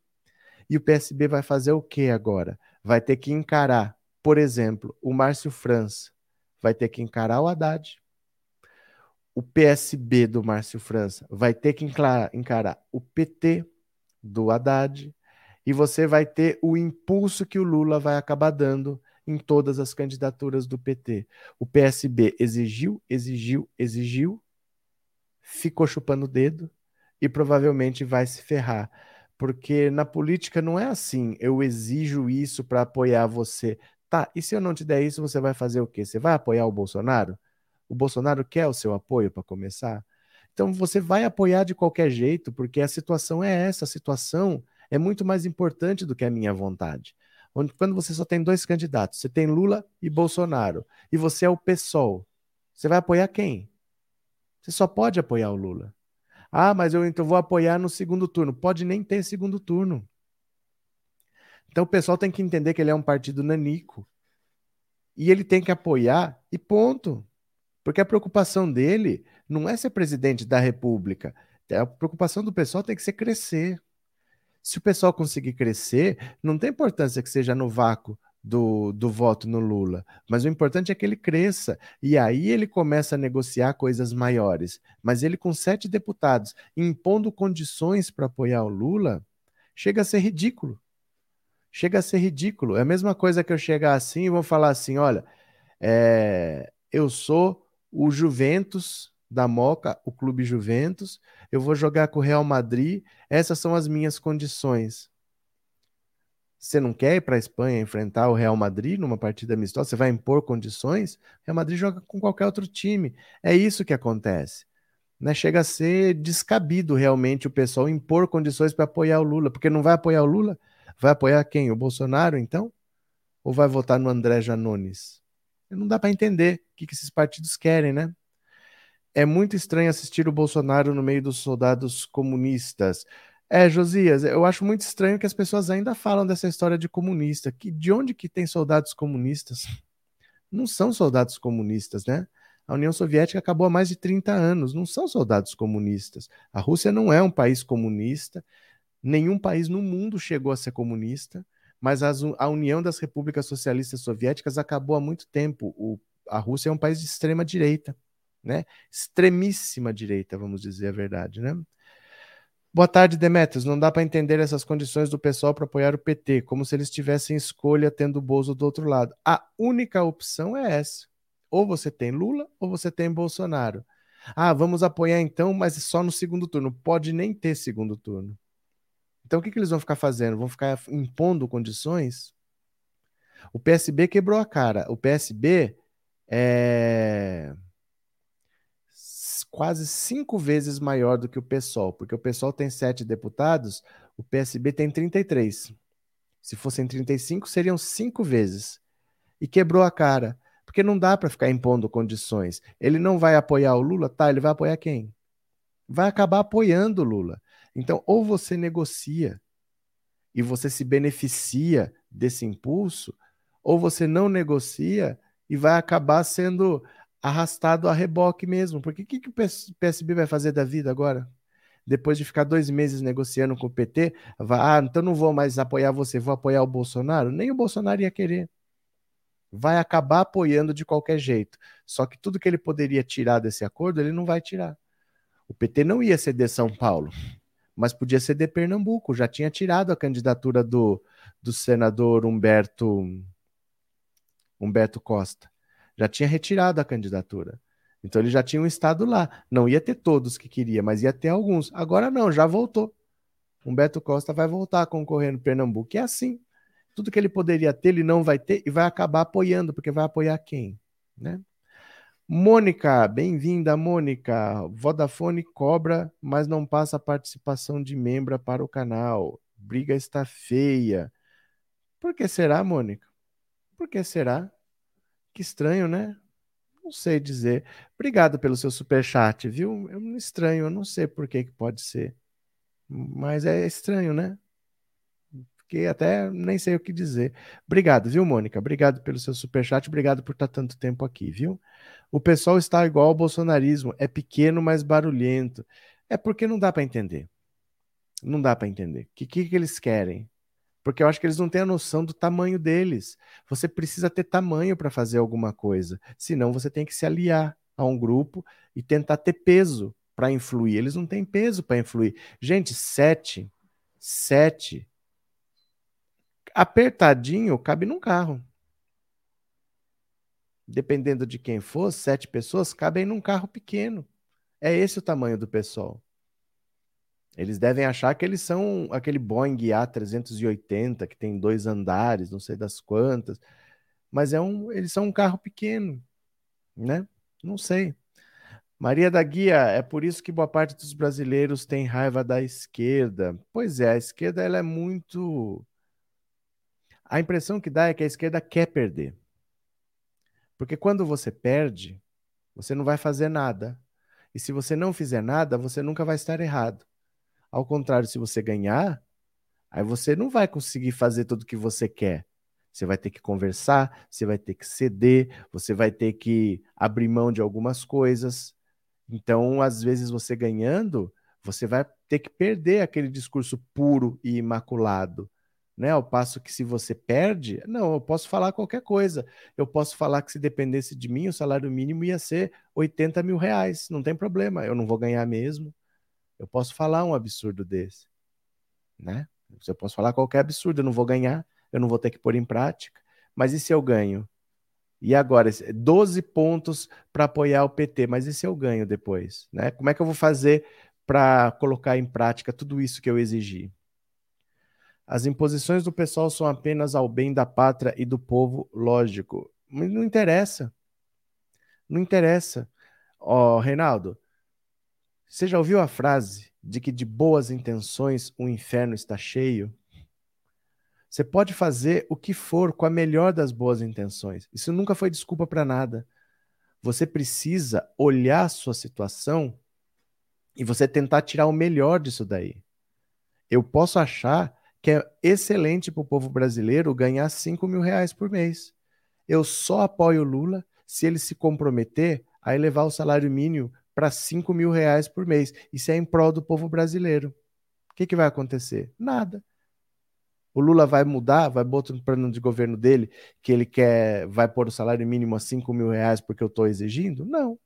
e o PSB vai fazer o que agora? Vai ter que encarar por exemplo, o Márcio França vai ter que encarar o Haddad. O PSB do Márcio França vai ter que encarar o PT do Haddad. E você vai ter o impulso que o Lula vai acabar dando em todas as candidaturas do PT. O PSB exigiu, exigiu, exigiu, ficou chupando o dedo e provavelmente vai se ferrar. Porque na política não é assim, eu exijo isso para apoiar você. Tá, e se eu não te der isso, você vai fazer o quê? Você vai apoiar o Bolsonaro? O Bolsonaro quer o seu apoio para começar? Então você vai apoiar de qualquer jeito, porque a situação é essa, a situação é muito mais importante do que a minha vontade. Quando você só tem dois candidatos, você tem Lula e Bolsonaro, e você é o PSOL, você vai apoiar quem? Você só pode apoiar o Lula. Ah, mas eu então vou apoiar no segundo turno. Pode nem ter segundo turno. Então o pessoal tem que entender que ele é um partido nanico. E ele tem que apoiar e ponto. Porque a preocupação dele não é ser presidente da República. A preocupação do pessoal tem que ser crescer. Se o pessoal conseguir crescer, não tem importância que seja no vácuo do, do voto no Lula. Mas o importante é que ele cresça. E aí ele começa a negociar coisas maiores. Mas ele, com sete deputados, impondo condições para apoiar o Lula, chega a ser ridículo chega a ser ridículo. É a mesma coisa que eu chegar assim e vou falar assim: olha, é, eu sou o Juventus da Moca, o Clube Juventus, eu vou jogar com o Real Madrid, essas são as minhas condições. Você não quer ir para a Espanha enfrentar o Real Madrid numa partida amistosa? Você vai impor condições? O Real Madrid joga com qualquer outro time. É isso que acontece. Né? Chega a ser descabido realmente o pessoal impor condições para apoiar o Lula, porque não vai apoiar o Lula, Vai apoiar quem? O Bolsonaro, então? Ou vai votar no André Janones? Não dá para entender o que, esses partidos querem, né? É muito estranho assistir o Bolsonaro no meio dos soldados comunistas. É, Josias, eu acho muito estranho que as pessoas ainda falam dessa história de comunista. Que, de onde que tem soldados comunistas? Não são soldados comunistas, né? A União Soviética acabou há mais de 30 anos, não são soldados comunistas. A Rússia não é um país comunista, Nenhum país no mundo chegou a ser comunista, mas as, a União das Repúblicas Socialistas Soviéticas acabou há muito tempo. O, a Rússia é um país de extrema direita, né? Extremíssima direita, vamos dizer a verdade, né? Boa tarde, Demetrios. Não dá para entender essas condições do pessoal para apoiar o PT, como se eles tivessem escolha tendo o Bozo do outro lado. A única opção é essa. Ou você tem Lula ou você tem Bolsonaro. Ah, vamos apoiar então, mas só no segundo turno. Pode nem ter segundo turno. Então o que, que eles vão ficar fazendo? Vão ficar impondo condições? O PSB quebrou a cara. O PSB é quase cinco vezes maior do que o PSOL, porque o PSOL tem sete deputados, o PSB tem 33. Se fossem 35, seriam cinco vezes. E quebrou a cara, porque não dá para ficar impondo condições. Ele não vai apoiar o Lula, tá? Ele vai apoiar quem? Vai acabar apoiando o Lula. Então, ou você negocia, e você se beneficia desse impulso, ou você não negocia e vai acabar sendo arrastado a reboque mesmo. Porque o que, que o PSB vai fazer da vida agora? Depois de ficar dois meses negociando com o PT, vai, ah, então não vou mais apoiar você, vou apoiar o Bolsonaro? Nem o Bolsonaro ia querer. Vai acabar apoiando de qualquer jeito. Só que tudo que ele poderia tirar desse acordo, ele não vai tirar. O PT não ia ceder São Paulo, mas podia ceder Pernambuco. Já tinha tirado a candidatura do, do senador Humberto, Humberto Costa já tinha retirado a candidatura. Então ele já tinha um estado lá. Não ia ter todos que queria, mas ia ter alguns. Agora não, já voltou. Humberto Costa vai voltar a concorrer no Pernambuco. É assim. Tudo que ele poderia ter, ele não vai ter e vai acabar apoiando, porque vai apoiar quem? Né? Mônica, bem-vinda, Mônica. Vodafone cobra, mas não passa a participação de membro para o canal. Briga está feia. Por que será, Mônica? Por que será? Que estranho, né? Não sei dizer. Obrigado pelo seu super chat, viu? É um estranho, eu não sei por que, que pode ser. Mas é estranho, né? Porque até nem sei o que dizer. Obrigado, viu, Mônica? Obrigado pelo seu super chat, obrigado por estar tanto tempo aqui, viu? O pessoal está igual ao bolsonarismo, é pequeno, mas barulhento. É porque não dá para entender. Não dá para entender. O que, que, que eles querem? Porque eu acho que eles não têm a noção do tamanho deles. Você precisa ter tamanho para fazer alguma coisa. Senão você tem que se aliar a um grupo e tentar ter peso para influir. Eles não têm peso para influir. Gente, sete, sete, apertadinho, cabe num carro. Dependendo de quem for, sete pessoas cabem num carro pequeno. É esse o tamanho do pessoal. Eles devem achar que eles são aquele Boeing A380 que tem dois andares, não sei das quantas, mas é um, eles são um carro pequeno, né? Não sei. Maria da Guia, é por isso que boa parte dos brasileiros tem raiva da esquerda. Pois é, a esquerda ela é muito. A impressão que dá é que a esquerda quer perder. Porque quando você perde, você não vai fazer nada. E se você não fizer nada, você nunca vai estar errado. Ao contrário, se você ganhar, aí você não vai conseguir fazer tudo o que você quer. Você vai ter que conversar, você vai ter que ceder, você vai ter que abrir mão de algumas coisas. Então, às vezes, você ganhando, você vai ter que perder aquele discurso puro e imaculado. Né? Ao passo que se você perde, não, eu posso falar qualquer coisa. Eu posso falar que se dependesse de mim, o salário mínimo ia ser 80 mil reais. Não tem problema, eu não vou ganhar mesmo. Eu posso falar um absurdo desse, né? Eu posso falar qualquer absurdo, eu não vou ganhar, eu não vou ter que pôr em prática. Mas e se eu ganho? E agora, 12 pontos para apoiar o PT, mas e se eu ganho depois? Né? Como é que eu vou fazer para colocar em prática tudo isso que eu exigi? As imposições do pessoal são apenas ao bem da pátria e do povo, lógico. Mas não interessa. Não interessa. Ó, oh, Reinaldo, você já ouviu a frase de que de boas intenções o inferno está cheio? Você pode fazer o que for com a melhor das boas intenções. Isso nunca foi desculpa para nada. Você precisa olhar a sua situação e você tentar tirar o melhor disso daí. Eu posso achar que é excelente para o povo brasileiro ganhar 5 mil reais por mês. Eu só apoio o Lula se ele se comprometer a elevar o salário mínimo para 5 mil reais por mês. Isso é em prol do povo brasileiro. O que, que vai acontecer? Nada. O Lula vai mudar, vai botar no plano de governo dele que ele quer, vai pôr o salário mínimo a 5 mil reais porque eu estou exigindo? Não.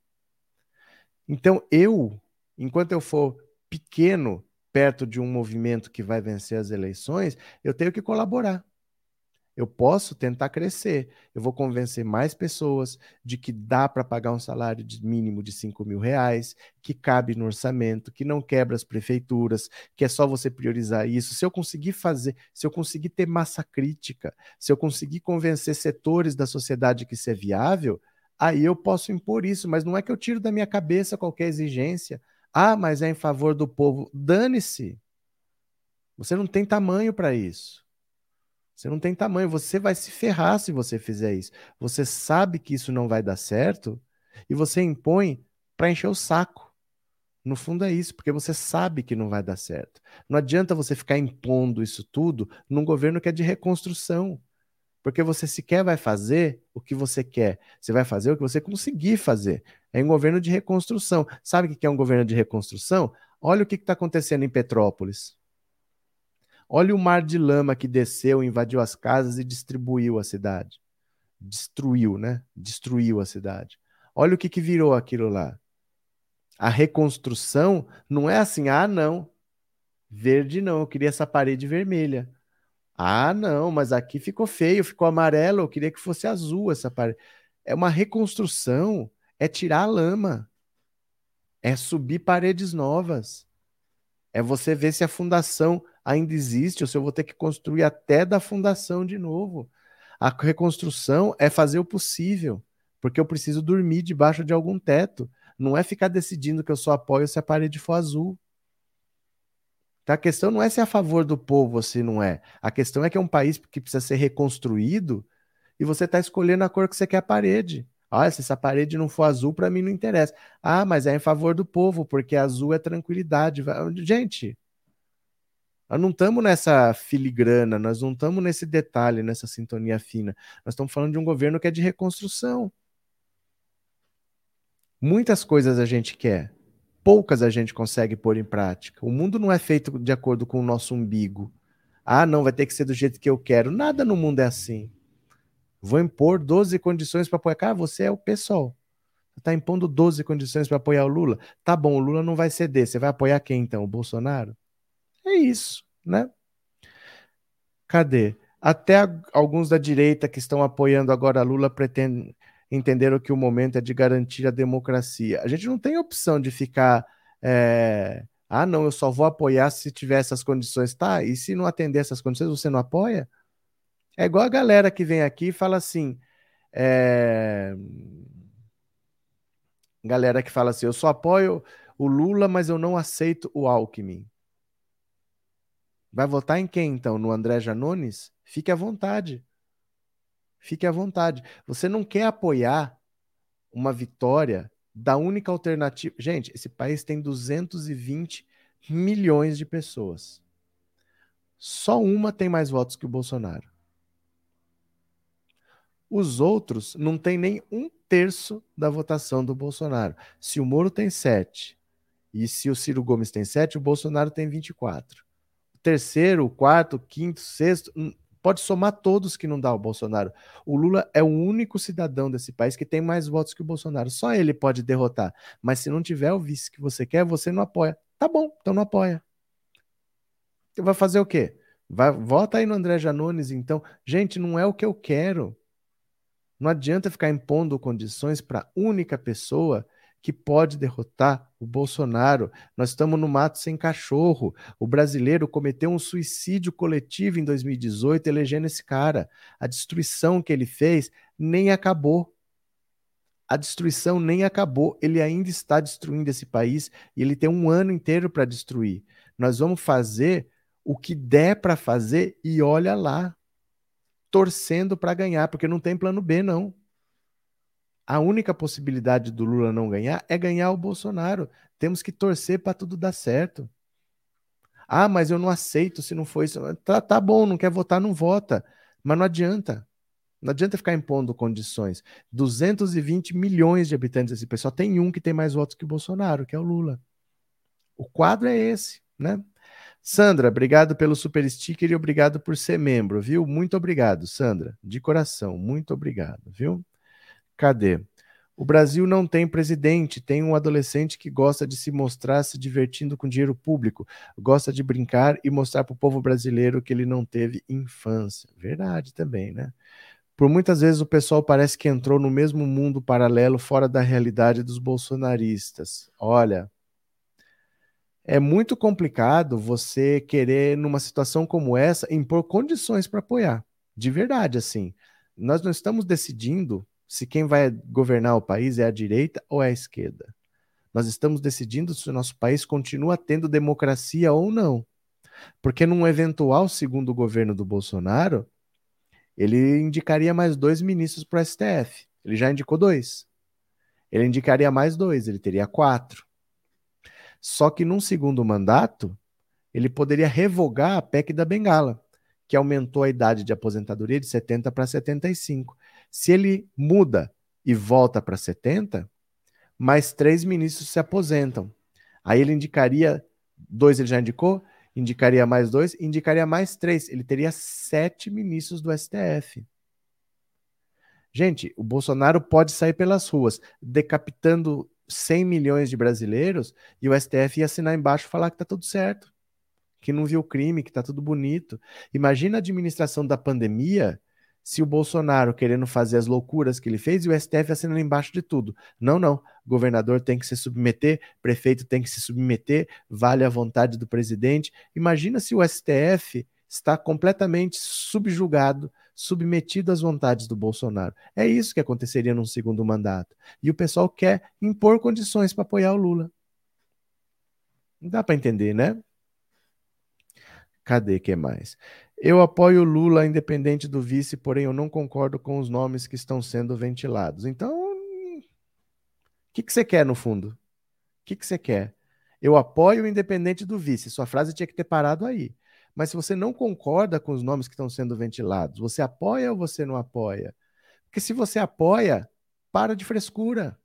Então eu, enquanto eu for pequeno perto de um movimento que vai vencer as eleições, eu tenho que colaborar. Eu posso tentar crescer. Eu vou convencer mais pessoas de que dá para pagar um salário de mínimo de 5 mil reais, que cabe no orçamento, que não quebra as prefeituras, que é só você priorizar isso. Se eu conseguir fazer, se eu conseguir ter massa crítica, se eu conseguir convencer setores da sociedade que isso é viável, aí eu posso impor isso. Mas não é que eu tiro da minha cabeça qualquer exigência. Ah, mas é em favor do povo. Dane-se. Você não tem tamanho para isso. Você não tem tamanho, você vai se ferrar se você fizer isso. Você sabe que isso não vai dar certo e você impõe para encher o saco. No fundo é isso, porque você sabe que não vai dar certo. Não adianta você ficar impondo isso tudo num governo que é de reconstrução. Porque você sequer vai fazer o que você quer. Você vai fazer o que você conseguir fazer. É um governo de reconstrução. Sabe o que é um governo de reconstrução? Olha o que está acontecendo em Petrópolis. Olha o mar de lama que desceu, invadiu as casas e distribuiu a cidade. Destruiu, né? Destruiu a cidade. Olha o que, que virou aquilo lá. A reconstrução não é assim, ah, não. Verde não, eu queria essa parede vermelha. Ah, não, mas aqui ficou feio, ficou amarelo, eu queria que fosse azul essa parede. É uma reconstrução, é tirar a lama, é subir paredes novas, é você ver se a fundação ainda existe ou se eu vou ter que construir até da fundação de novo. A reconstrução é fazer o possível, porque eu preciso dormir debaixo de algum teto. Não é ficar decidindo que eu só apoio se a parede for azul. Então, a questão não é se é a favor do povo ou se não é. A questão é que é um país que precisa ser reconstruído e você está escolhendo a cor que você quer a parede. Ah, se essa parede não for azul, para mim não interessa. Ah, mas é em favor do povo, porque azul é tranquilidade. Gente, nós não estamos nessa filigrana, nós não estamos nesse detalhe, nessa sintonia fina. Nós estamos falando de um governo que é de reconstrução. Muitas coisas a gente quer, poucas a gente consegue pôr em prática. O mundo não é feito de acordo com o nosso umbigo. Ah, não, vai ter que ser do jeito que eu quero. Nada no mundo é assim. Vou impor 12 condições para apoiar. Cara, você é o pessoal. Está impondo 12 condições para apoiar o Lula. Tá bom, o Lula não vai ceder. Você vai apoiar quem então? O Bolsonaro? É isso, né? Cadê? Até alguns da direita que estão apoiando agora Lula pretendem entenderam que o momento é de garantir a democracia. A gente não tem opção de ficar. É... Ah, não, eu só vou apoiar se tiver essas condições. Tá, e se não atender essas condições, você não apoia? É igual a galera que vem aqui e fala assim. É... Galera que fala assim: eu só apoio o Lula, mas eu não aceito o Alckmin. Vai votar em quem então? No André Janones? Fique à vontade. Fique à vontade. Você não quer apoiar uma vitória da única alternativa. Gente, esse país tem 220 milhões de pessoas. Só uma tem mais votos que o Bolsonaro. Os outros não têm nem um terço da votação do Bolsonaro. Se o Moro tem sete e se o Ciro Gomes tem sete, o Bolsonaro tem 24. O terceiro, o quarto, o quinto, o sexto, Pode somar todos que não dá o Bolsonaro. O Lula é o único cidadão desse país que tem mais votos que o Bolsonaro. Só ele pode derrotar. Mas se não tiver o vice que você quer, você não apoia. Tá bom, então não apoia. Vai fazer o quê? Vai, vota aí no André Janones, então. Gente, não é o que eu quero. Não adianta ficar impondo condições para única pessoa que pode derrotar o Bolsonaro. Nós estamos no mato sem cachorro. O brasileiro cometeu um suicídio coletivo em 2018 elegendo esse cara. A destruição que ele fez nem acabou. A destruição nem acabou. Ele ainda está destruindo esse país e ele tem um ano inteiro para destruir. Nós vamos fazer o que der para fazer e olha lá, torcendo para ganhar, porque não tem plano B, não a única possibilidade do Lula não ganhar é ganhar o Bolsonaro. Temos que torcer para tudo dar certo. Ah, mas eu não aceito se não for isso. Tá, tá bom, não quer votar, não vota. Mas não adianta. Não adianta ficar impondo condições. 220 milhões de habitantes desse pessoal tem um que tem mais votos que o Bolsonaro, que é o Lula. O quadro é esse, né? Sandra, obrigado pelo super sticker e obrigado por ser membro, viu? Muito obrigado, Sandra, de coração, muito obrigado, viu? Cadê? O Brasil não tem presidente, tem um adolescente que gosta de se mostrar se divertindo com dinheiro público, gosta de brincar e mostrar para o povo brasileiro que ele não teve infância. Verdade também, né? Por muitas vezes o pessoal parece que entrou no mesmo mundo paralelo fora da realidade dos bolsonaristas. Olha, é muito complicado você querer, numa situação como essa, impor condições para apoiar. De verdade, assim. Nós não estamos decidindo se quem vai governar o país é a direita ou é a esquerda. Nós estamos decidindo se o nosso país continua tendo democracia ou não. Porque num eventual segundo governo do Bolsonaro, ele indicaria mais dois ministros para o STF. Ele já indicou dois. Ele indicaria mais dois, ele teria quatro. Só que num segundo mandato, ele poderia revogar a PEC da Bengala, que aumentou a idade de aposentadoria de 70 para 75. Se ele muda e volta para 70, mais três ministros se aposentam. Aí ele indicaria, dois ele já indicou, indicaria mais dois, indicaria mais três. Ele teria sete ministros do STF. Gente, o Bolsonaro pode sair pelas ruas decapitando 100 milhões de brasileiros e o STF ia assinar embaixo e falar que tá tudo certo, que não viu crime, que tá tudo bonito. Imagina a administração da pandemia se o Bolsonaro querendo fazer as loucuras que ele fez e o STF assinando embaixo de tudo. Não, não. Governador tem que se submeter, prefeito tem que se submeter, vale a vontade do presidente. Imagina se o STF está completamente subjugado, submetido às vontades do Bolsonaro. É isso que aconteceria num segundo mandato. E o pessoal quer impor condições para apoiar o Lula. Não dá para entender, né? Cadê que mais? Eu apoio Lula independente do vice, porém eu não concordo com os nomes que estão sendo ventilados. Então, o que, que você quer no fundo? O que, que você quer? Eu apoio independente do vice. Sua frase tinha que ter parado aí. Mas se você não concorda com os nomes que estão sendo ventilados, você apoia ou você não apoia? Porque se você apoia, para de frescura.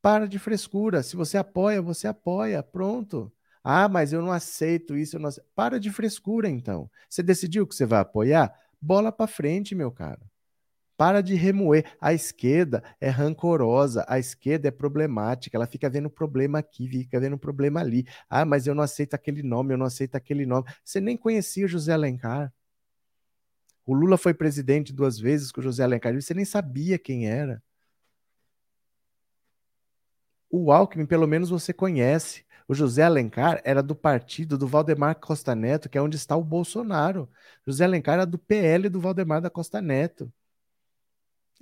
Para de frescura. Se você apoia, você apoia. Pronto. Ah, mas eu não aceito isso. Não aceito. Para de frescura, então. Você decidiu que você vai apoiar? Bola para frente, meu cara. Para de remoer. A esquerda é rancorosa, a esquerda é problemática, ela fica vendo problema aqui, fica vendo problema ali. Ah, mas eu não aceito aquele nome, eu não aceito aquele nome. Você nem conhecia José Alencar. O Lula foi presidente duas vezes com o José Alencar, você nem sabia quem era. O Alckmin, pelo menos você conhece. O José Alencar era do partido do Valdemar Costa Neto, que é onde está o Bolsonaro. José Alencar era do PL do Valdemar da Costa Neto.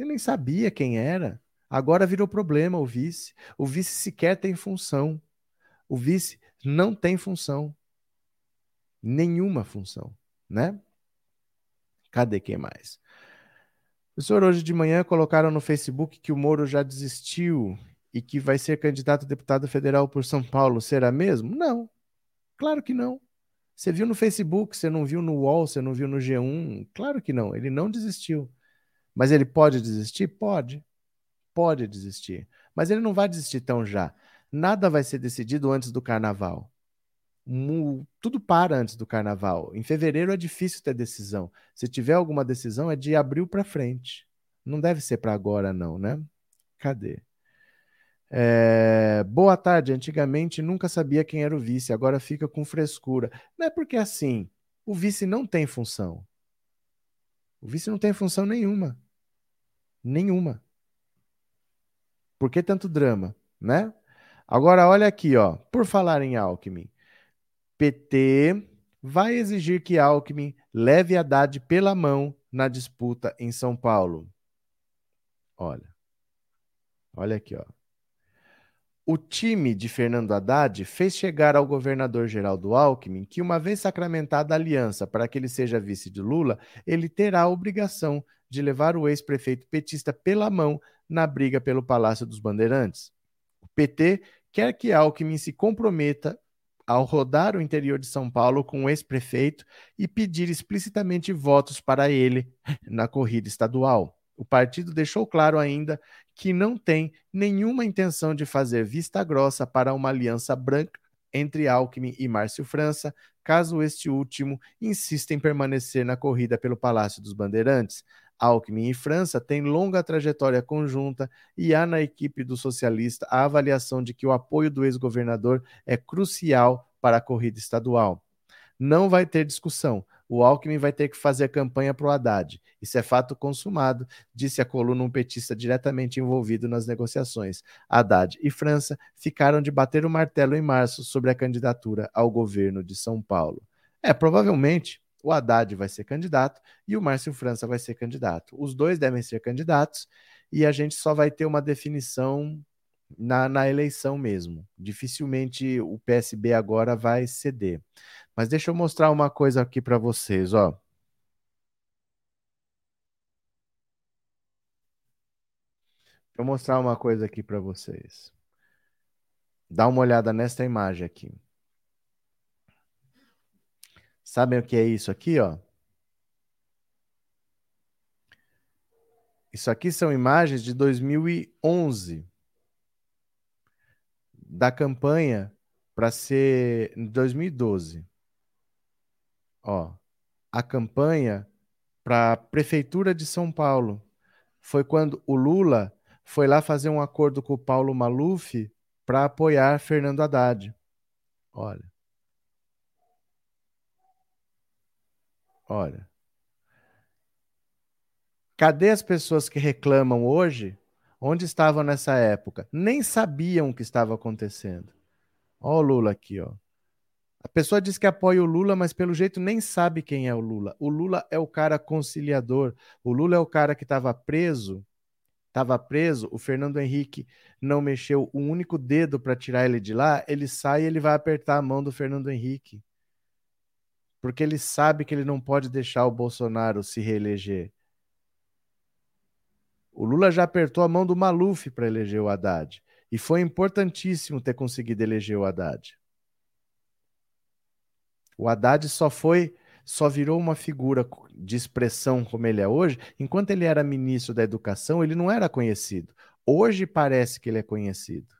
Ele nem sabia quem era. Agora virou problema o vice. O vice sequer tem função. O vice não tem função. Nenhuma função, né? Cadê quem mais? Professor, hoje de manhã colocaram no Facebook que o Moro já desistiu e que vai ser candidato a deputado federal por São Paulo, será mesmo? Não. Claro que não. Você viu no Facebook, você não viu no UOL, você não viu no G1? Claro que não. Ele não desistiu. Mas ele pode desistir? Pode. Pode desistir. Mas ele não vai desistir tão já. Nada vai ser decidido antes do carnaval. Tudo para antes do carnaval. Em fevereiro é difícil ter decisão. Se tiver alguma decisão, é de abril para frente. Não deve ser para agora, não, né? Cadê? É, boa tarde. Antigamente nunca sabia quem era o vice, agora fica com frescura. Não é porque assim, o vice não tem função. O vice não tem função nenhuma. Nenhuma. Por que tanto drama, né? Agora olha aqui, ó. Por falar em Alckmin, PT vai exigir que Alckmin leve Haddad pela mão na disputa em São Paulo. Olha. Olha aqui, ó. O time de Fernando Haddad fez chegar ao governador Geraldo Alckmin que, uma vez sacramentada a aliança para que ele seja vice de Lula, ele terá a obrigação de levar o ex-prefeito petista pela mão na briga pelo Palácio dos Bandeirantes. O PT quer que Alckmin se comprometa ao rodar o interior de São Paulo com o ex-prefeito e pedir explicitamente votos para ele na corrida estadual. O partido deixou claro ainda que não tem nenhuma intenção de fazer vista grossa para uma aliança branca entre Alckmin e Márcio França, caso este último insista em permanecer na corrida pelo Palácio dos Bandeirantes. Alckmin e França têm longa trajetória conjunta e há na equipe do socialista a avaliação de que o apoio do ex-governador é crucial para a corrida estadual. Não vai ter discussão o Alckmin vai ter que fazer campanha para o Haddad. Isso é fato consumado, disse a coluna um petista diretamente envolvido nas negociações. Haddad e França ficaram de bater o martelo em março sobre a candidatura ao governo de São Paulo. É, provavelmente o Haddad vai ser candidato e o Márcio França vai ser candidato. Os dois devem ser candidatos e a gente só vai ter uma definição na, na eleição mesmo. Dificilmente o PSB agora vai ceder. Mas deixa eu mostrar uma coisa aqui para vocês, ó. Vou mostrar uma coisa aqui para vocês. Dá uma olhada nesta imagem aqui. Sabem o que é isso aqui, ó? Isso aqui são imagens de 2011 da campanha para ser em 2012. Ó, a campanha para a prefeitura de São Paulo foi quando o Lula foi lá fazer um acordo com o Paulo Maluf para apoiar Fernando Haddad. Olha. Olha. Cadê as pessoas que reclamam hoje? Onde estavam nessa época? Nem sabiam o que estava acontecendo. Olha o Lula aqui, ó. A pessoa diz que apoia o Lula, mas pelo jeito nem sabe quem é o Lula. O Lula é o cara conciliador. O Lula é o cara que estava preso. Estava preso. O Fernando Henrique não mexeu um único dedo para tirar ele de lá. Ele sai e ele vai apertar a mão do Fernando Henrique. Porque ele sabe que ele não pode deixar o Bolsonaro se reeleger. O Lula já apertou a mão do Maluf para eleger o Haddad. E foi importantíssimo ter conseguido eleger o Haddad. O Haddad só foi, só virou uma figura de expressão como ele é hoje, enquanto ele era ministro da Educação, ele não era conhecido. Hoje parece que ele é conhecido.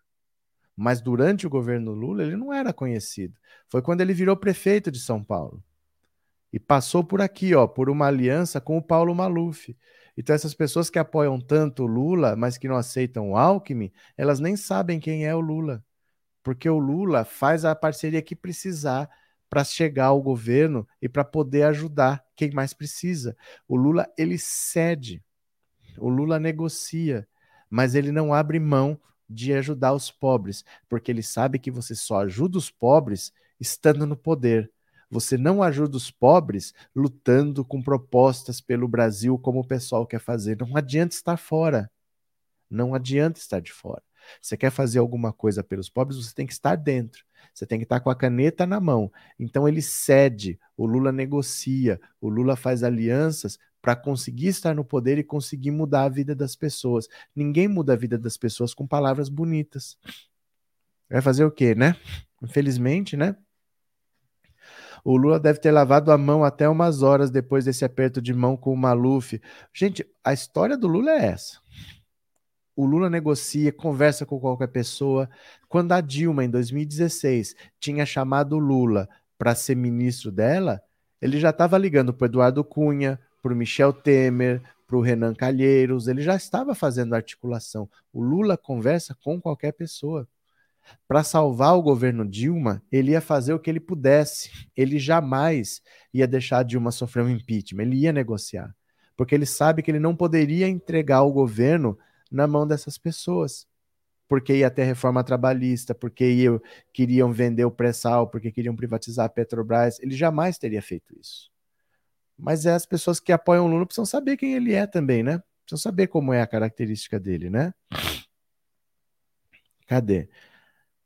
Mas durante o governo Lula, ele não era conhecido. Foi quando ele virou prefeito de São Paulo. E passou por aqui, ó, por uma aliança com o Paulo Maluf. Então, essas pessoas que apoiam tanto o Lula, mas que não aceitam o Alckmin, elas nem sabem quem é o Lula. Porque o Lula faz a parceria que precisar para chegar ao governo e para poder ajudar quem mais precisa. O Lula, ele cede. O Lula negocia, mas ele não abre mão de ajudar os pobres, porque ele sabe que você só ajuda os pobres estando no poder. Você não ajuda os pobres lutando com propostas pelo Brasil como o pessoal quer fazer. Não adianta estar fora. Não adianta estar de fora. Você quer fazer alguma coisa pelos pobres, você tem que estar dentro. Você tem que estar com a caneta na mão. Então ele cede, o Lula negocia, o Lula faz alianças para conseguir estar no poder e conseguir mudar a vida das pessoas. Ninguém muda a vida das pessoas com palavras bonitas. Vai fazer o quê, né? Infelizmente, né? O Lula deve ter lavado a mão até umas horas depois desse aperto de mão com o Maluf. Gente, a história do Lula é essa. O Lula negocia, conversa com qualquer pessoa. Quando a Dilma, em 2016, tinha chamado o Lula para ser ministro dela, ele já estava ligando para Eduardo Cunha, para o Michel Temer, para o Renan Calheiros, ele já estava fazendo articulação. O Lula conversa com qualquer pessoa para salvar o governo Dilma, ele ia fazer o que ele pudesse. Ele jamais ia deixar Dilma sofrer um impeachment, ele ia negociar. Porque ele sabe que ele não poderia entregar o governo na mão dessas pessoas. Porque ia ter reforma trabalhista, porque ia, queriam vender o pré-sal, porque queriam privatizar a Petrobras. Ele jamais teria feito isso. Mas é as pessoas que apoiam o Lula precisam saber quem ele é também, né? Precisam saber como é a característica dele, né? Cadê?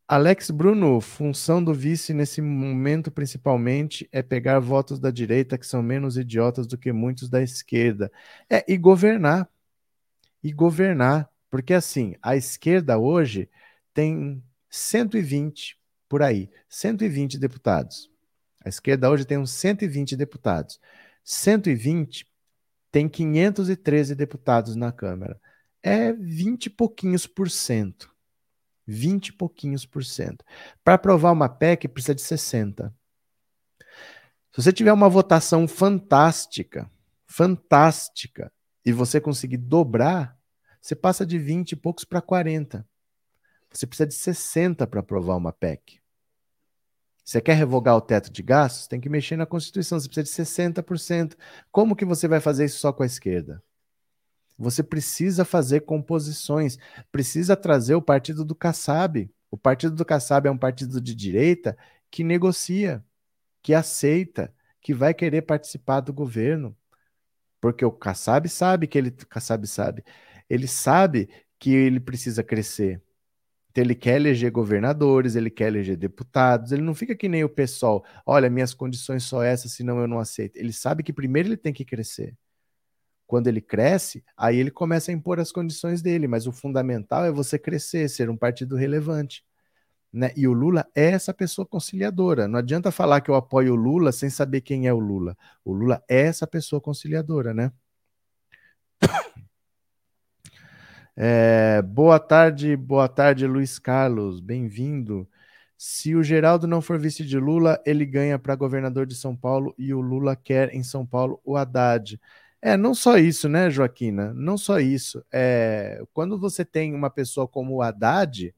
Alex Bruno, função do vice nesse momento principalmente é pegar votos da direita que são menos idiotas do que muitos da esquerda. É, e governar. E governar. Porque assim, a esquerda hoje tem 120 por aí, 120 deputados. A esquerda hoje tem uns 120 deputados. 120 tem 513 deputados na Câmara. É 20 e pouquinhos por cento. 20 e pouquinhos por cento. Para aprovar uma PEC, precisa de 60. Se você tiver uma votação fantástica, fantástica, e você conseguir dobrar, você passa de 20 e poucos para 40. Você precisa de 60 para aprovar uma PEC. Você quer revogar o teto de gastos? Tem que mexer na Constituição, você precisa de 60%. Como que você vai fazer isso só com a esquerda? Você precisa fazer composições, precisa trazer o partido do Kassab. O partido do Kassab é um partido de direita que negocia, que aceita, que vai querer participar do governo. Porque o Kassab sabe que ele Kassab sabe, ele sabe que ele precisa crescer. Então ele quer eleger governadores, ele quer eleger deputados, ele não fica que nem o pessoal, olha, minhas condições são essas, senão eu não aceito. Ele sabe que primeiro ele tem que crescer. Quando ele cresce, aí ele começa a impor as condições dele, mas o fundamental é você crescer, ser um partido relevante. Né? E o Lula é essa pessoa conciliadora. Não adianta falar que eu apoio o Lula sem saber quem é o Lula. O Lula é essa pessoa conciliadora, né? É, boa tarde, boa tarde, Luiz Carlos, bem-vindo. Se o Geraldo não for vice de Lula, ele ganha para governador de São Paulo e o Lula quer em São Paulo o Haddad. É, não só isso, né, Joaquina? Não só isso. É, quando você tem uma pessoa como o Haddad,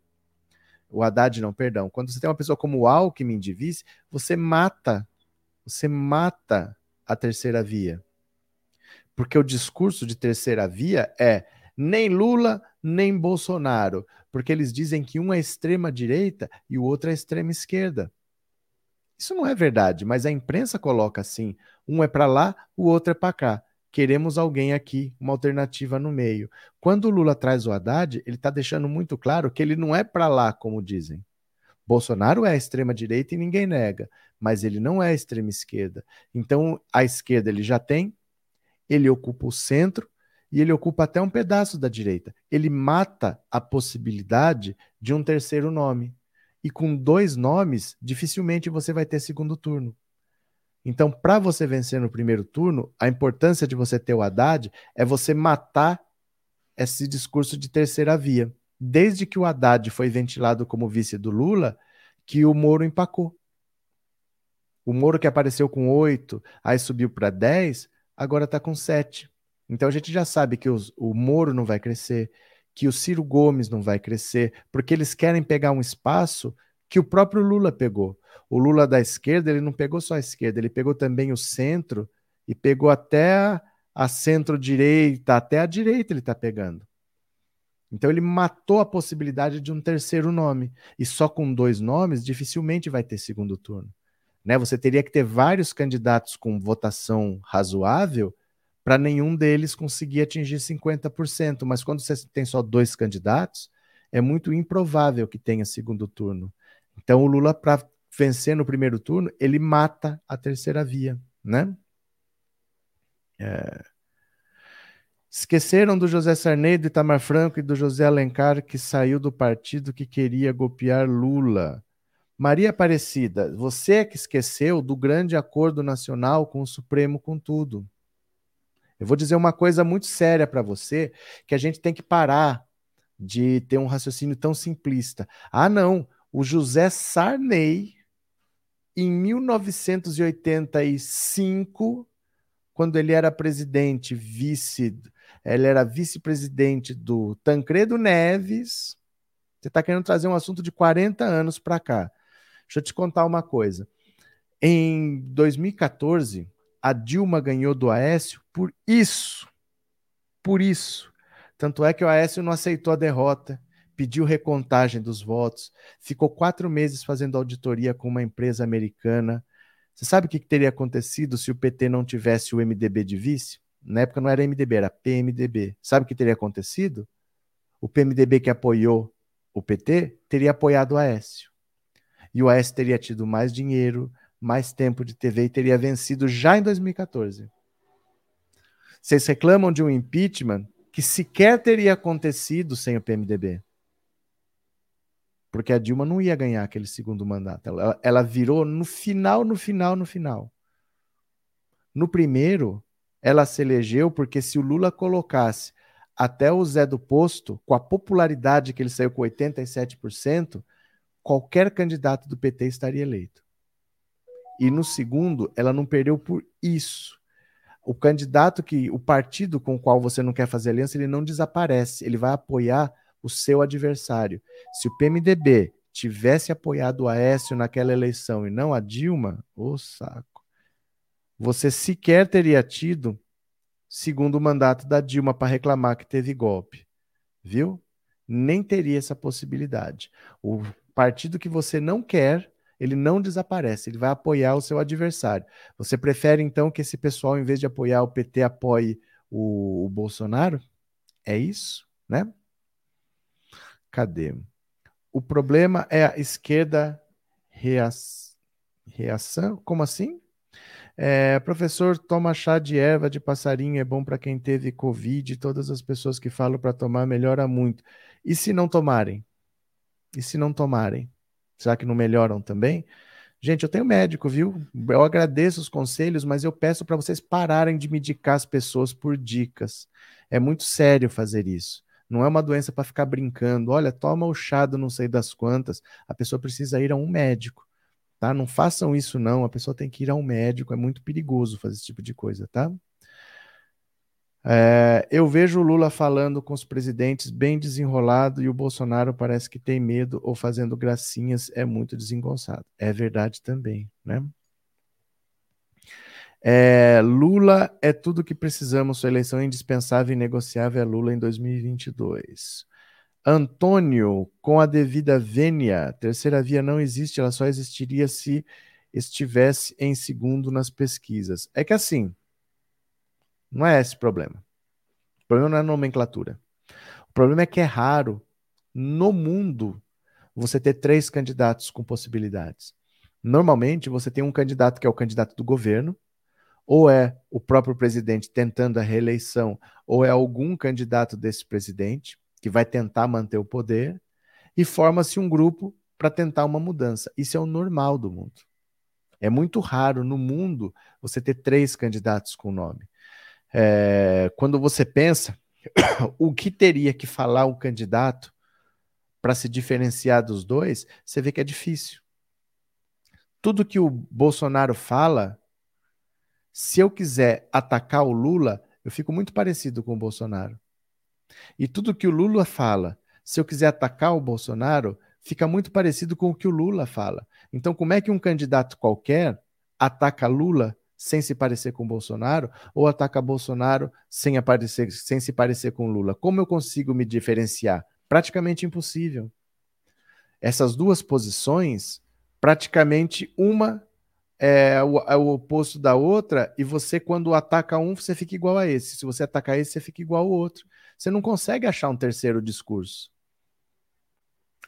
o Haddad não, perdão, quando você tem uma pessoa como o Alckmin de vice, você mata, você mata a terceira via. Porque o discurso de terceira via é nem Lula, nem Bolsonaro, porque eles dizem que um é extrema direita e o outro é extrema esquerda. Isso não é verdade, mas a imprensa coloca assim: um é para lá, o outro é para cá. Queremos alguém aqui, uma alternativa no meio. Quando o Lula traz o Haddad, ele está deixando muito claro que ele não é para lá, como dizem. Bolsonaro é a extrema direita e ninguém nega, mas ele não é a extrema esquerda. Então, a esquerda ele já tem, ele ocupa o centro e ele ocupa até um pedaço da direita. Ele mata a possibilidade de um terceiro nome. E com dois nomes, dificilmente você vai ter segundo turno. Então, para você vencer no primeiro turno, a importância de você ter o Haddad é você matar esse discurso de terceira via. Desde que o Haddad foi ventilado como vice do Lula, que o Moro empacou. O Moro que apareceu com oito, aí subiu para dez, agora está com sete. Então a gente já sabe que os, o Moro não vai crescer, que o Ciro Gomes não vai crescer, porque eles querem pegar um espaço que o próprio Lula pegou. O Lula da esquerda, ele não pegou só a esquerda, ele pegou também o centro e pegou até a centro-direita, até a direita ele está pegando. Então ele matou a possibilidade de um terceiro nome. E só com dois nomes, dificilmente vai ter segundo turno. Né? Você teria que ter vários candidatos com votação razoável para nenhum deles conseguir atingir 50%. Mas quando você tem só dois candidatos, é muito improvável que tenha segundo turno. Então o Lula, para vencer no primeiro turno, ele mata a terceira via, né? É... Esqueceram do José Sarney, do Itamar Franco e do José Alencar, que saiu do partido que queria golpear Lula. Maria Aparecida, você é que esqueceu do grande acordo nacional com o Supremo com tudo. Eu vou dizer uma coisa muito séria para você, que a gente tem que parar de ter um raciocínio tão simplista. Ah, não, o José Sarney em 1985, quando ele era presidente, vice, ele era vice-presidente do Tancredo Neves. Você está querendo trazer um assunto de 40 anos para cá. Deixa eu te contar uma coisa. Em 2014, a Dilma ganhou do Aécio por isso. Por isso. Tanto é que o Aécio não aceitou a derrota pediu recontagem dos votos, ficou quatro meses fazendo auditoria com uma empresa americana. Você sabe o que teria acontecido se o PT não tivesse o MDB de vice? Na época não era MDB, era PMDB. Sabe o que teria acontecido? O PMDB que apoiou o PT teria apoiado o Aécio. E o Aécio teria tido mais dinheiro, mais tempo de TV e teria vencido já em 2014. Vocês reclamam de um impeachment que sequer teria acontecido sem o PMDB porque a Dilma não ia ganhar aquele segundo mandato. Ela, ela virou no final, no final, no final. No primeiro, ela se elegeu porque se o Lula colocasse até o Zé do Posto, com a popularidade que ele saiu com 87%, qualquer candidato do PT estaria eleito. E no segundo, ela não perdeu por isso. O candidato que, o partido com o qual você não quer fazer aliança, ele não desaparece, ele vai apoiar o seu adversário. Se o PMDB tivesse apoiado o Aécio naquela eleição e não a Dilma, ô oh, saco, você sequer teria tido segundo mandato da Dilma para reclamar que teve golpe, viu? Nem teria essa possibilidade. O partido que você não quer, ele não desaparece, ele vai apoiar o seu adversário. Você prefere então que esse pessoal, em vez de apoiar o PT, apoie o, o Bolsonaro? É isso, né? Cadê? O problema é a esquerda reação. Como assim? É, professor, toma chá de erva de passarinho, é bom para quem teve Covid. Todas as pessoas que falam para tomar melhora muito. E se não tomarem? E se não tomarem? Será que não melhoram também? Gente, eu tenho médico, viu? Eu agradeço os conselhos, mas eu peço para vocês pararem de medicar as pessoas por dicas. É muito sério fazer isso. Não é uma doença para ficar brincando. Olha, toma o chá do não sei das quantas. A pessoa precisa ir a um médico, tá? Não façam isso não. A pessoa tem que ir a um médico. É muito perigoso fazer esse tipo de coisa, tá? É, eu vejo o Lula falando com os presidentes bem desenrolado e o Bolsonaro parece que tem medo ou fazendo gracinhas, é muito desengonçado. É verdade também, né? É, Lula é tudo que precisamos, sua eleição é indispensável e negociável é Lula em 2022. Antônio, com a devida vênia, terceira via não existe, ela só existiria se estivesse em segundo nas pesquisas. É que assim, não é esse problema. O problema não é a nomenclatura. O problema é que é raro no mundo você ter três candidatos com possibilidades. Normalmente você tem um candidato que é o candidato do governo, ou é o próprio presidente tentando a reeleição, ou é algum candidato desse presidente que vai tentar manter o poder, e forma-se um grupo para tentar uma mudança. Isso é o normal do mundo. É muito raro no mundo você ter três candidatos com nome é, quando você pensa [COUGHS] o que teria que falar o candidato para se diferenciar dos dois, você vê que é difícil. Tudo que o Bolsonaro fala, se eu quiser atacar o Lula, eu fico muito parecido com o Bolsonaro. E tudo que o Lula fala, se eu quiser atacar o Bolsonaro, fica muito parecido com o que o Lula fala. Então, como é que um candidato qualquer ataca Lula sem se parecer com Bolsonaro ou ataca Bolsonaro sem, aparecer, sem se parecer com Lula? Como eu consigo me diferenciar? Praticamente impossível. Essas duas posições, praticamente uma é o, é o, oposto da outra, e você, quando ataca um, você fica igual a esse. Se você atacar esse, você fica igual ao outro. Você não consegue achar um terceiro discurso.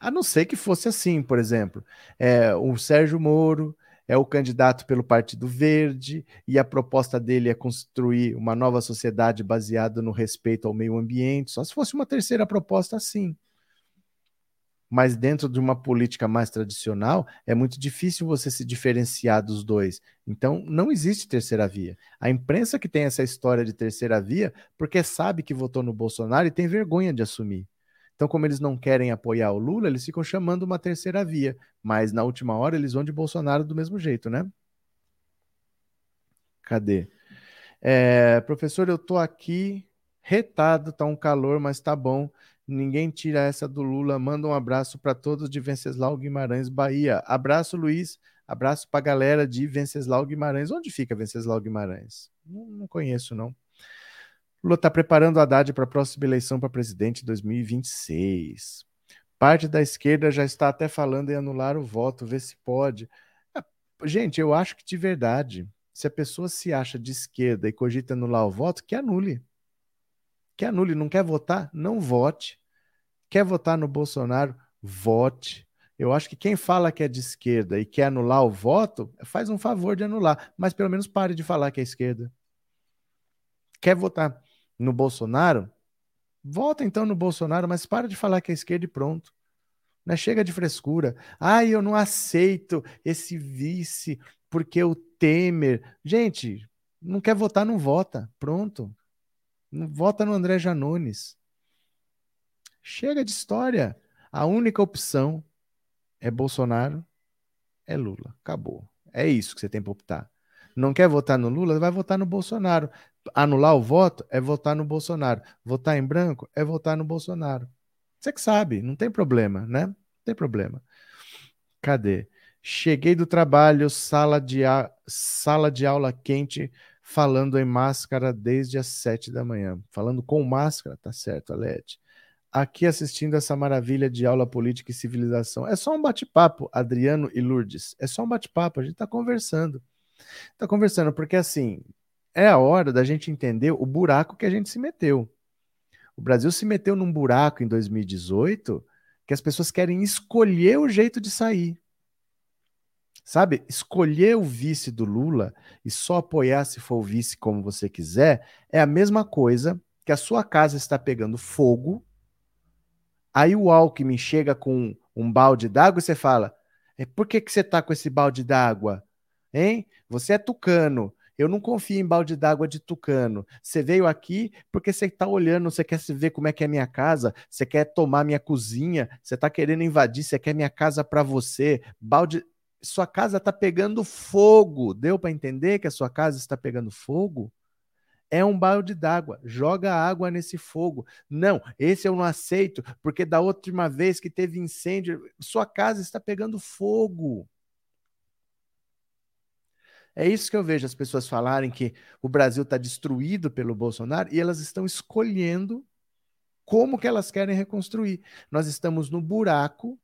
A não ser que fosse assim, por exemplo, é, o Sérgio Moro é o candidato pelo Partido Verde e a proposta dele é construir uma nova sociedade baseada no respeito ao meio ambiente. Só se fosse uma terceira proposta assim. Mas dentro de uma política mais tradicional, é muito difícil você se diferenciar dos dois. Então, não existe terceira via. A imprensa que tem essa história de terceira via, porque sabe que votou no Bolsonaro e tem vergonha de assumir. Então, como eles não querem apoiar o Lula, eles ficam chamando uma terceira via. Mas na última hora eles vão de Bolsonaro do mesmo jeito, né? Cadê? É, professor, eu tô aqui retado, tá um calor, mas tá bom. Ninguém tira essa do Lula. Manda um abraço para todos de Venceslau Guimarães, Bahia. Abraço, Luiz. Abraço para a galera de Venceslau Guimarães. Onde fica Venceslau Guimarães? Não, não conheço, não. Lula está preparando a Haddad para a próxima eleição para presidente em 2026. Parte da esquerda já está até falando em anular o voto, ver se pode. É, gente, eu acho que de verdade, se a pessoa se acha de esquerda e cogita anular o voto, que anule. Que anule. Não quer votar? Não vote. Quer votar no Bolsonaro? Vote. Eu acho que quem fala que é de esquerda e quer anular o voto, faz um favor de anular, mas pelo menos pare de falar que é esquerda. Quer votar? no Bolsonaro, vota então no Bolsonaro, mas para de falar que é esquerda e pronto. Né? Chega de frescura. Ah, eu não aceito esse vice porque o Temer. Gente, não quer votar, não vota. Pronto. Não vota no André Janones. Chega de história. A única opção é Bolsonaro, é Lula. Acabou. É isso que você tem para optar. Não quer votar no Lula? Vai votar no Bolsonaro anular o voto é votar no Bolsonaro. Votar em branco é votar no Bolsonaro. Você que sabe, não tem problema, né? Não tem problema. Cadê? Cheguei do trabalho, sala de, a... sala de aula quente, falando em máscara desde as sete da manhã. Falando com máscara, tá certo, Alete. Aqui assistindo essa maravilha de aula política e civilização. É só um bate-papo, Adriano e Lourdes. É só um bate-papo, a gente tá conversando. Tá conversando, porque assim, é a hora da gente entender o buraco que a gente se meteu. O Brasil se meteu num buraco em 2018 que as pessoas querem escolher o jeito de sair. Sabe? Escolher o vice do Lula e só apoiar se for o vice como você quiser é a mesma coisa que a sua casa está pegando fogo. Aí o Alckmin chega com um balde d'água e você fala: É, por que, que você tá com esse balde d'água? Hein? Você é tucano. Eu não confio em balde d'água de tucano. Você veio aqui porque você está olhando, você quer ver como é que é minha casa, você quer tomar minha cozinha, você está querendo invadir, você quer minha casa para você. Balde. Sua casa está pegando fogo. Deu para entender que a sua casa está pegando fogo? É um balde d'água. Joga água nesse fogo. Não, esse eu não aceito, porque da última vez que teve incêndio, sua casa está pegando fogo. É isso que eu vejo as pessoas falarem que o Brasil está destruído pelo Bolsonaro e elas estão escolhendo como que elas querem reconstruir. Nós estamos no buraco,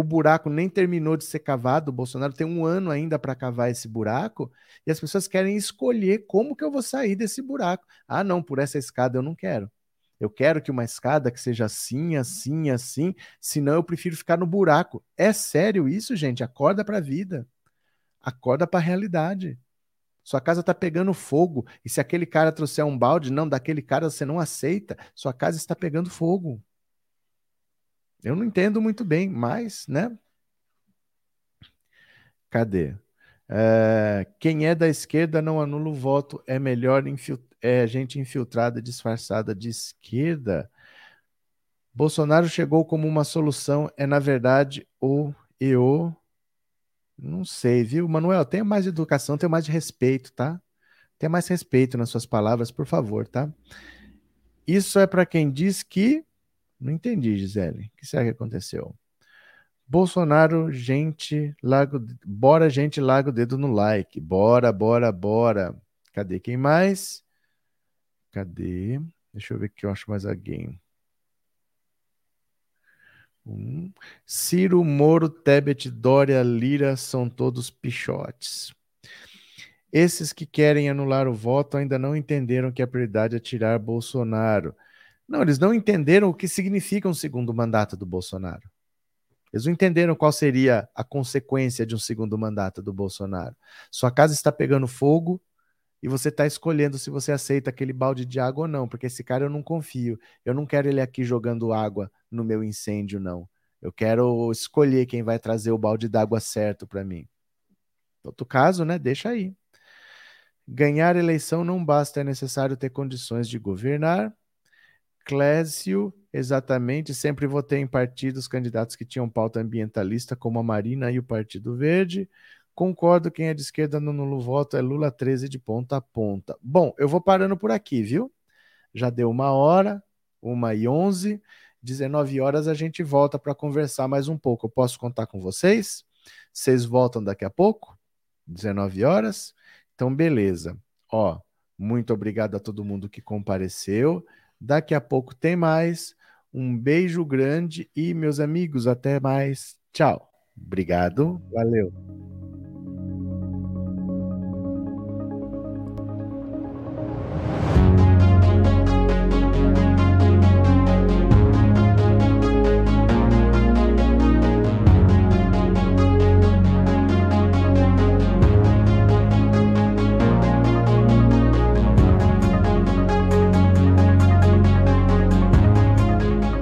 o buraco nem terminou de ser cavado, o Bolsonaro tem um ano ainda para cavar esse buraco, e as pessoas querem escolher como que eu vou sair desse buraco. Ah, não, por essa escada eu não quero. Eu quero que uma escada que seja assim, assim, assim, senão eu prefiro ficar no buraco. É sério isso, gente? Acorda para a vida. Acorda para a realidade. Sua casa está pegando fogo. E se aquele cara trouxer um balde, não, daquele cara você não aceita. Sua casa está pegando fogo. Eu não entendo muito bem, mas, né? Cadê? É, quem é da esquerda não anula o voto, é melhor é gente infiltrada, disfarçada de esquerda. Bolsonaro chegou como uma solução, é na verdade o eu não sei, viu? Manuel, tenha mais educação, tenha mais respeito, tá? Tenha mais respeito nas suas palavras, por favor, tá? Isso é para quem diz que. Não entendi, Gisele. O que será que aconteceu? Bolsonaro, gente, lago, bora, gente, larga o dedo no like. Bora, bora, bora. Cadê quem mais? Cadê? Deixa eu ver que eu acho mais alguém. Ciro, Moro, Tebet, Dória, Lira são todos pichotes. Esses que querem anular o voto ainda não entenderam que a prioridade é tirar Bolsonaro. Não, eles não entenderam o que significa um segundo mandato do Bolsonaro. Eles não entenderam qual seria a consequência de um segundo mandato do Bolsonaro. Sua casa está pegando fogo, e você está escolhendo se você aceita aquele balde de água ou não, porque esse cara eu não confio. Eu não quero ele aqui jogando água no meu incêndio, não. Eu quero escolher quem vai trazer o balde d'água certo para mim. Outro caso, né? Deixa aí. Ganhar eleição não basta, é necessário ter condições de governar. Clésio, exatamente, sempre votei em partidos candidatos que tinham pauta ambientalista, como a Marina e o Partido Verde. Concordo, quem é de esquerda no nulo voto é Lula 13 de ponta a ponta. Bom, eu vou parando por aqui, viu? Já deu uma hora, uma e onze, 19 horas a gente volta para conversar mais um pouco. Eu posso contar com vocês? Vocês voltam daqui a pouco? 19 horas? Então, beleza. Ó, muito obrigado a todo mundo que compareceu. Daqui a pouco tem mais. Um beijo grande e, meus amigos, até mais. Tchau. Obrigado. Valeu.